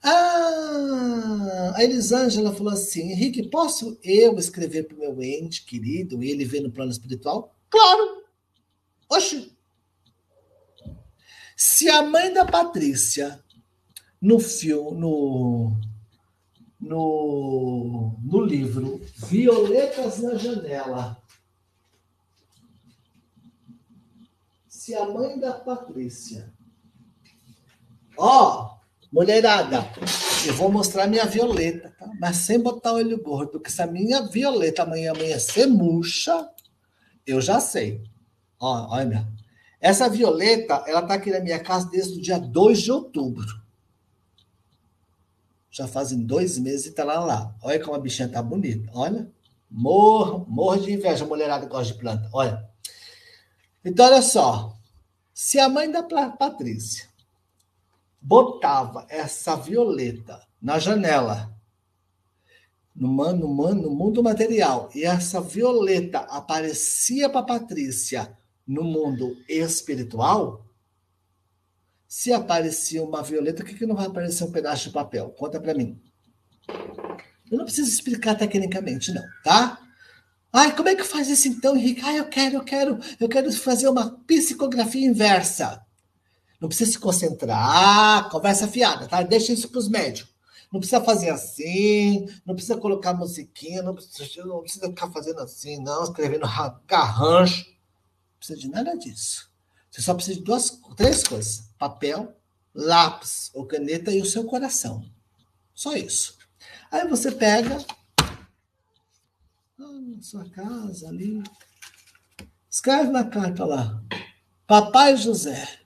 Ah, a Elisângela falou assim: Henrique, posso eu escrever para o meu ente querido e ele ver no plano espiritual? Claro! Oxe, se a mãe da Patrícia, no filme, no, no, no livro Violetas na Janela, se a mãe da Patrícia, ó, mulherada, eu vou mostrar minha Violeta, tá? mas sem botar o olho gordo, porque se a minha Violeta amanhã amanhecer murcha, eu já sei. Olha, essa violeta, ela tá aqui na minha casa desde o dia 2 de outubro. Já fazem dois meses e tá lá lá. Olha como a bichinha tá bonita. Olha. Morro, morro de inveja, mulherada gosta de planta. Olha. Então, olha só. Se a mãe da Patrícia botava essa violeta na janela, no, no, mundo material, e essa violeta aparecia para Patrícia no mundo espiritual, se aparecia uma violeta, por que, que não vai aparecer um pedaço de papel? Conta para mim. Eu não preciso explicar tecnicamente, não, tá? Ai, como é que faz isso então, Henrique? Ai, eu quero, eu quero, eu quero fazer uma psicografia inversa. Não precisa se concentrar, conversa fiada, tá? Deixa isso para os médicos. Não precisa fazer assim, não precisa colocar musiquinha, não precisa, não precisa ficar fazendo assim, não, escrevendo garrancho precisa de nada disso. Você só precisa de duas, três coisas: papel, lápis ou caneta e o seu coração. Só isso. Aí você pega na sua casa ali, escreve na carta lá, Papai José.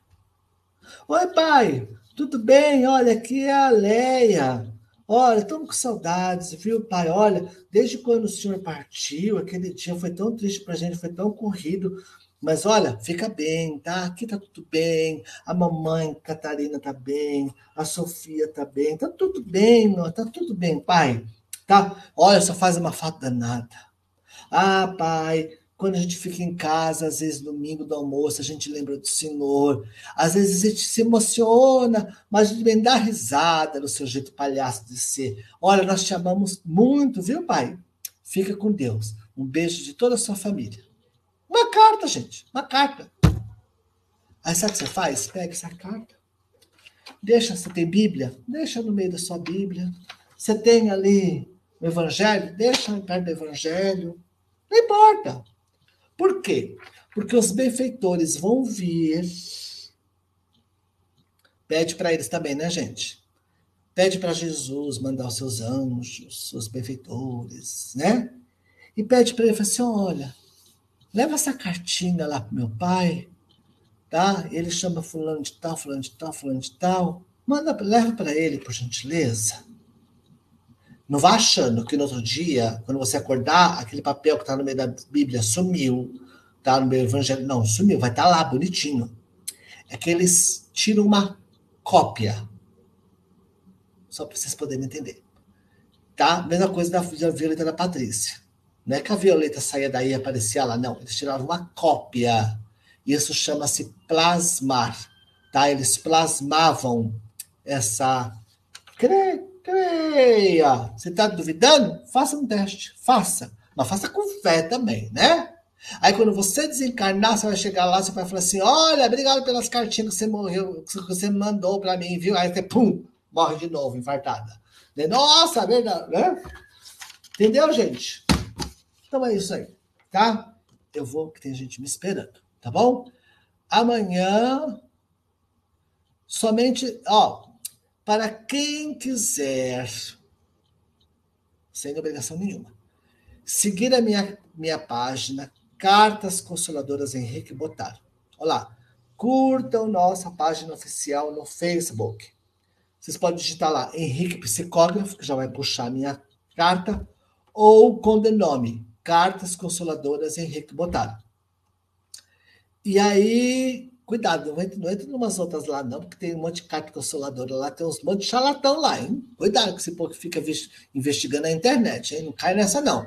Oi, pai, tudo bem? Olha, aqui é a Leia. Olha, estamos com saudades, viu, pai? Olha, desde quando o senhor partiu, aquele dia foi tão triste para a gente, foi tão corrido. Mas olha, fica bem, tá? Aqui tá tudo bem. A mamãe Catarina tá bem, a Sofia tá bem, tá tudo bem, meu, tá tudo bem, pai. Tá? Olha, só faz uma falta danada. Ah, pai, quando a gente fica em casa, às vezes domingo do almoço, a gente lembra do Senhor. Às vezes a gente se emociona, mas vem dar risada no seu jeito palhaço de ser. Olha, nós te amamos muito, viu, pai? Fica com Deus. Um beijo de toda a sua família. Uma carta, gente. Uma carta. Aí sabe o que você faz? Pega essa carta. Deixa, você tem Bíblia? Deixa no meio da sua Bíblia. Você tem ali o Evangelho? Deixa perto do Evangelho. Não importa. Por quê? Porque os benfeitores vão vir. Pede para eles também, né, gente? Pede para Jesus mandar os seus anjos, seus benfeitores, né? E pede para ele, assim, olha, leva essa cartinha lá pro meu pai, tá? Ele chama fulano de tal, fulano de tal, fulano de tal. Manda, leva para ele, por gentileza. Não vá achando que no outro dia, quando você acordar, aquele papel que está no meio da Bíblia sumiu, tá no meio do Evangelho. Não, sumiu, vai estar tá lá, bonitinho. É que eles tiram uma cópia. Só para vocês poderem entender. Tá? Mesma coisa da, Violeta da Patrícia. Não é que a Violeta saía daí e aparecia lá, não. Eles tiravam uma cópia. Isso chama-se plasmar. Tá? Eles plasmavam essa. Creia! Você está duvidando? Faça um teste. Faça. Mas faça com fé também, né? Aí quando você desencarnar, você vai chegar lá, você vai falar assim: olha, obrigado pelas cartinhas que você morreu, que você mandou para mim, viu? Aí você, pum, morre de novo, infartada. Nossa, é verdade, né? Entendeu, gente? Então é isso aí, tá? Eu vou, que tem gente me esperando, tá bom? Amanhã, somente, ó, para quem quiser, sem obrigação nenhuma, seguir a minha, minha página Cartas Consoladoras Henrique Botar. Olá, curtam nossa página oficial no Facebook. Vocês podem digitar lá Henrique Psicógrafo, que já vai puxar a minha carta, ou com o nome Cartas Consoladoras Henrique Botar. E aí, cuidado, não entre, não entre umas outras lá, não, porque tem um monte de carta consoladora lá, tem uns monte de charlatão lá, hein? Cuidado com esse povo que fica investigando a internet, hein? Não cai nessa, não.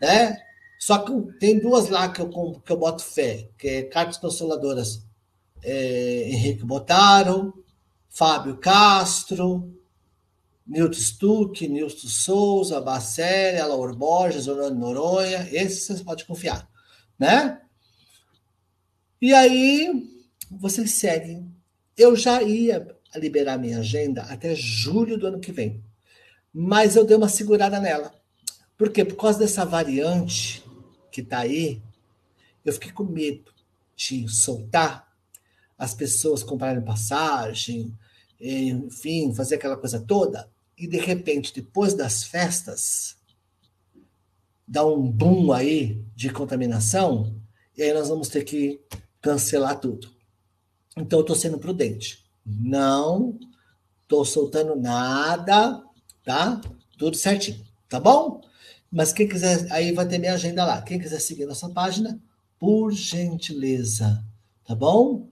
Né? Só que tem duas lá que eu, que eu boto fé, que é cartas consoladoras é, Henrique Botaro, Fábio Castro, Nilton Stuck, Nilton Souza, Bacelli, Laura Borges, Orlando Noronha, esses vocês podem confiar, né? E aí, vocês seguem. Eu já ia liberar minha agenda até julho do ano que vem, mas eu dei uma segurada nela. Por quê? Por causa dessa variante que tá aí, eu fiquei com medo de soltar as pessoas comprarem passagem, enfim, fazer aquela coisa toda, e de repente, depois das festas, dá um boom aí de contaminação, e aí nós vamos ter que cancelar tudo. Então, eu estou sendo prudente. Não estou soltando nada, tá? Tudo certinho, tá bom? Mas quem quiser, aí vai ter minha agenda lá. Quem quiser seguir nossa página, por gentileza, tá bom?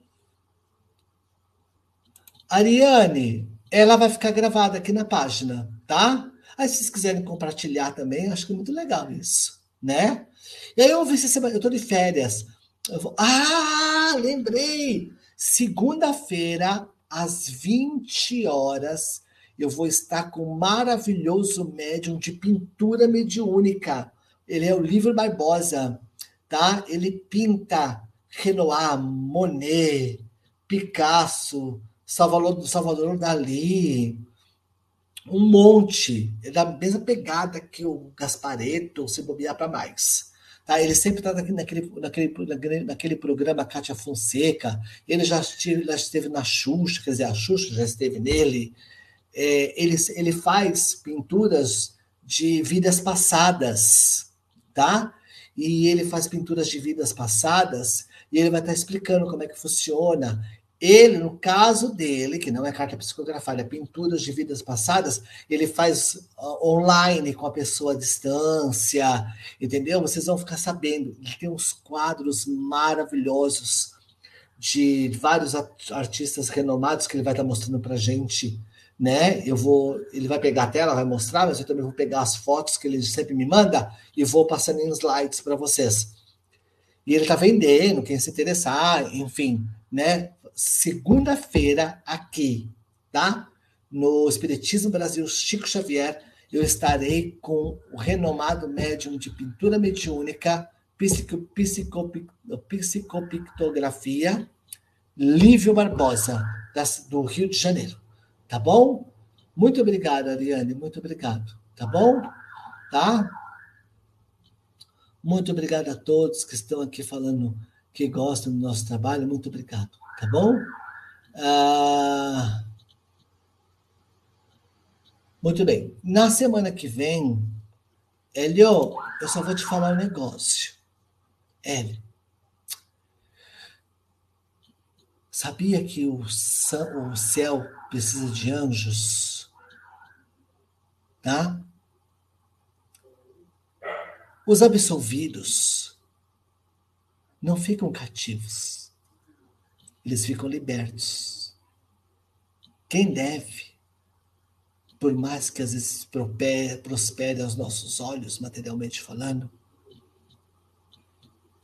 Ariane, ela vai ficar gravada aqui na página, tá? Aí se vocês quiserem compartilhar também, acho que é muito legal isso, né? E aí eu vi essa semana, eu tô de férias. Eu vou, ah, lembrei! Segunda-feira, às 20 horas, eu vou estar com um maravilhoso médium de pintura mediúnica. Ele é o Livro Barbosa, tá? Ele pinta Renoir, Monet, Picasso, Salvador, Salvador Dali, um monte, é da mesma pegada que o Gaspareto, se bobear para mais. Tá? Ele sempre está naquele, naquele, naquele, programa Cátia Fonseca, ele já esteve, já esteve na Xuxa, quer dizer, a Xuxa já esteve nele. É, ele, ele faz pinturas de vidas passadas, tá? E ele faz pinturas de vidas passadas e ele vai estar tá explicando como é que funciona. Ele, no caso dele, que não é carta psicografada, é pinturas de vidas passadas, ele faz uh, online com a pessoa à distância, entendeu? Vocês vão ficar sabendo. Ele tem uns quadros maravilhosos de vários artistas renomados que ele vai estar mostrando para gente, né? Eu vou, ele vai pegar a tela, vai mostrar, mas eu também vou pegar as fotos que ele sempre me manda e vou passando em slides para vocês. E ele está vendendo, quem se interessar, enfim, né? Segunda-feira aqui, tá? No Espiritismo Brasil Chico Xavier, eu estarei com o renomado médium de pintura mediúnica, psico, psico, psicopictografia, Lívio Barbosa, das, do Rio de Janeiro. Tá bom? Muito obrigado, Ariane, muito obrigado. Tá bom? Tá? Muito obrigado a todos que estão aqui falando que gostam do nosso trabalho. Muito obrigado. Tá bom? Ah, muito bem. Na semana que vem, Hélio, eu só vou te falar um negócio. Hélio, sabia que o, o céu precisa de anjos? Tá? Os absolvidos não ficam cativos eles ficam libertos. Quem deve, por mais que às vezes prospere aos nossos olhos, materialmente falando,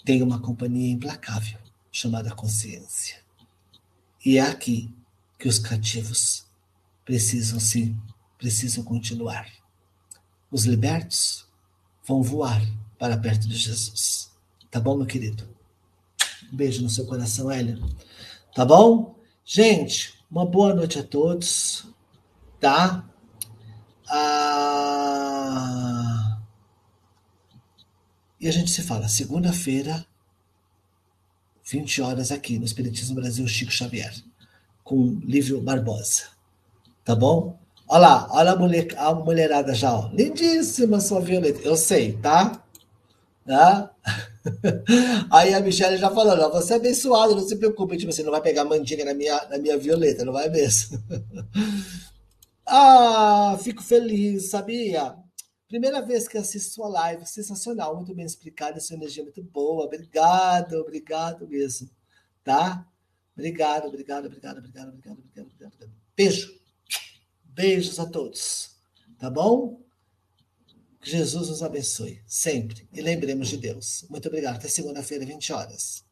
tem uma companhia implacável chamada consciência. E é aqui que os cativos precisam se precisam continuar. Os libertos vão voar para perto de Jesus. Tá bom, meu querido? Beijo no seu coração, Hélio. Tá bom? Gente, uma boa noite a todos, tá? Ah... E a gente se fala segunda-feira, 20 horas aqui no Espiritismo Brasil Chico Xavier, com Lívio Barbosa. Tá bom? Olha lá, olha a, mulher, a mulherada já, ó. Lindíssima sua Violeta. Eu sei, tá? Tá? *laughs* Aí a Michelle já falando, ó, você é abençoado, não se preocupe, tipo, você não vai pegar mandinga na minha, na minha Violeta, não vai mesmo. *laughs* ah, fico feliz, sabia? Primeira vez que assisto sua live, sensacional, muito bem explicada, sua energia é muito boa. Obrigado, obrigado mesmo, tá? Obrigado, obrigado, obrigado, obrigado, obrigado, obrigado, obrigado. Beijo. Beijos a todos, tá bom? Jesus nos abençoe sempre e lembremos de Deus. Muito obrigado. Até segunda-feira, 20 horas.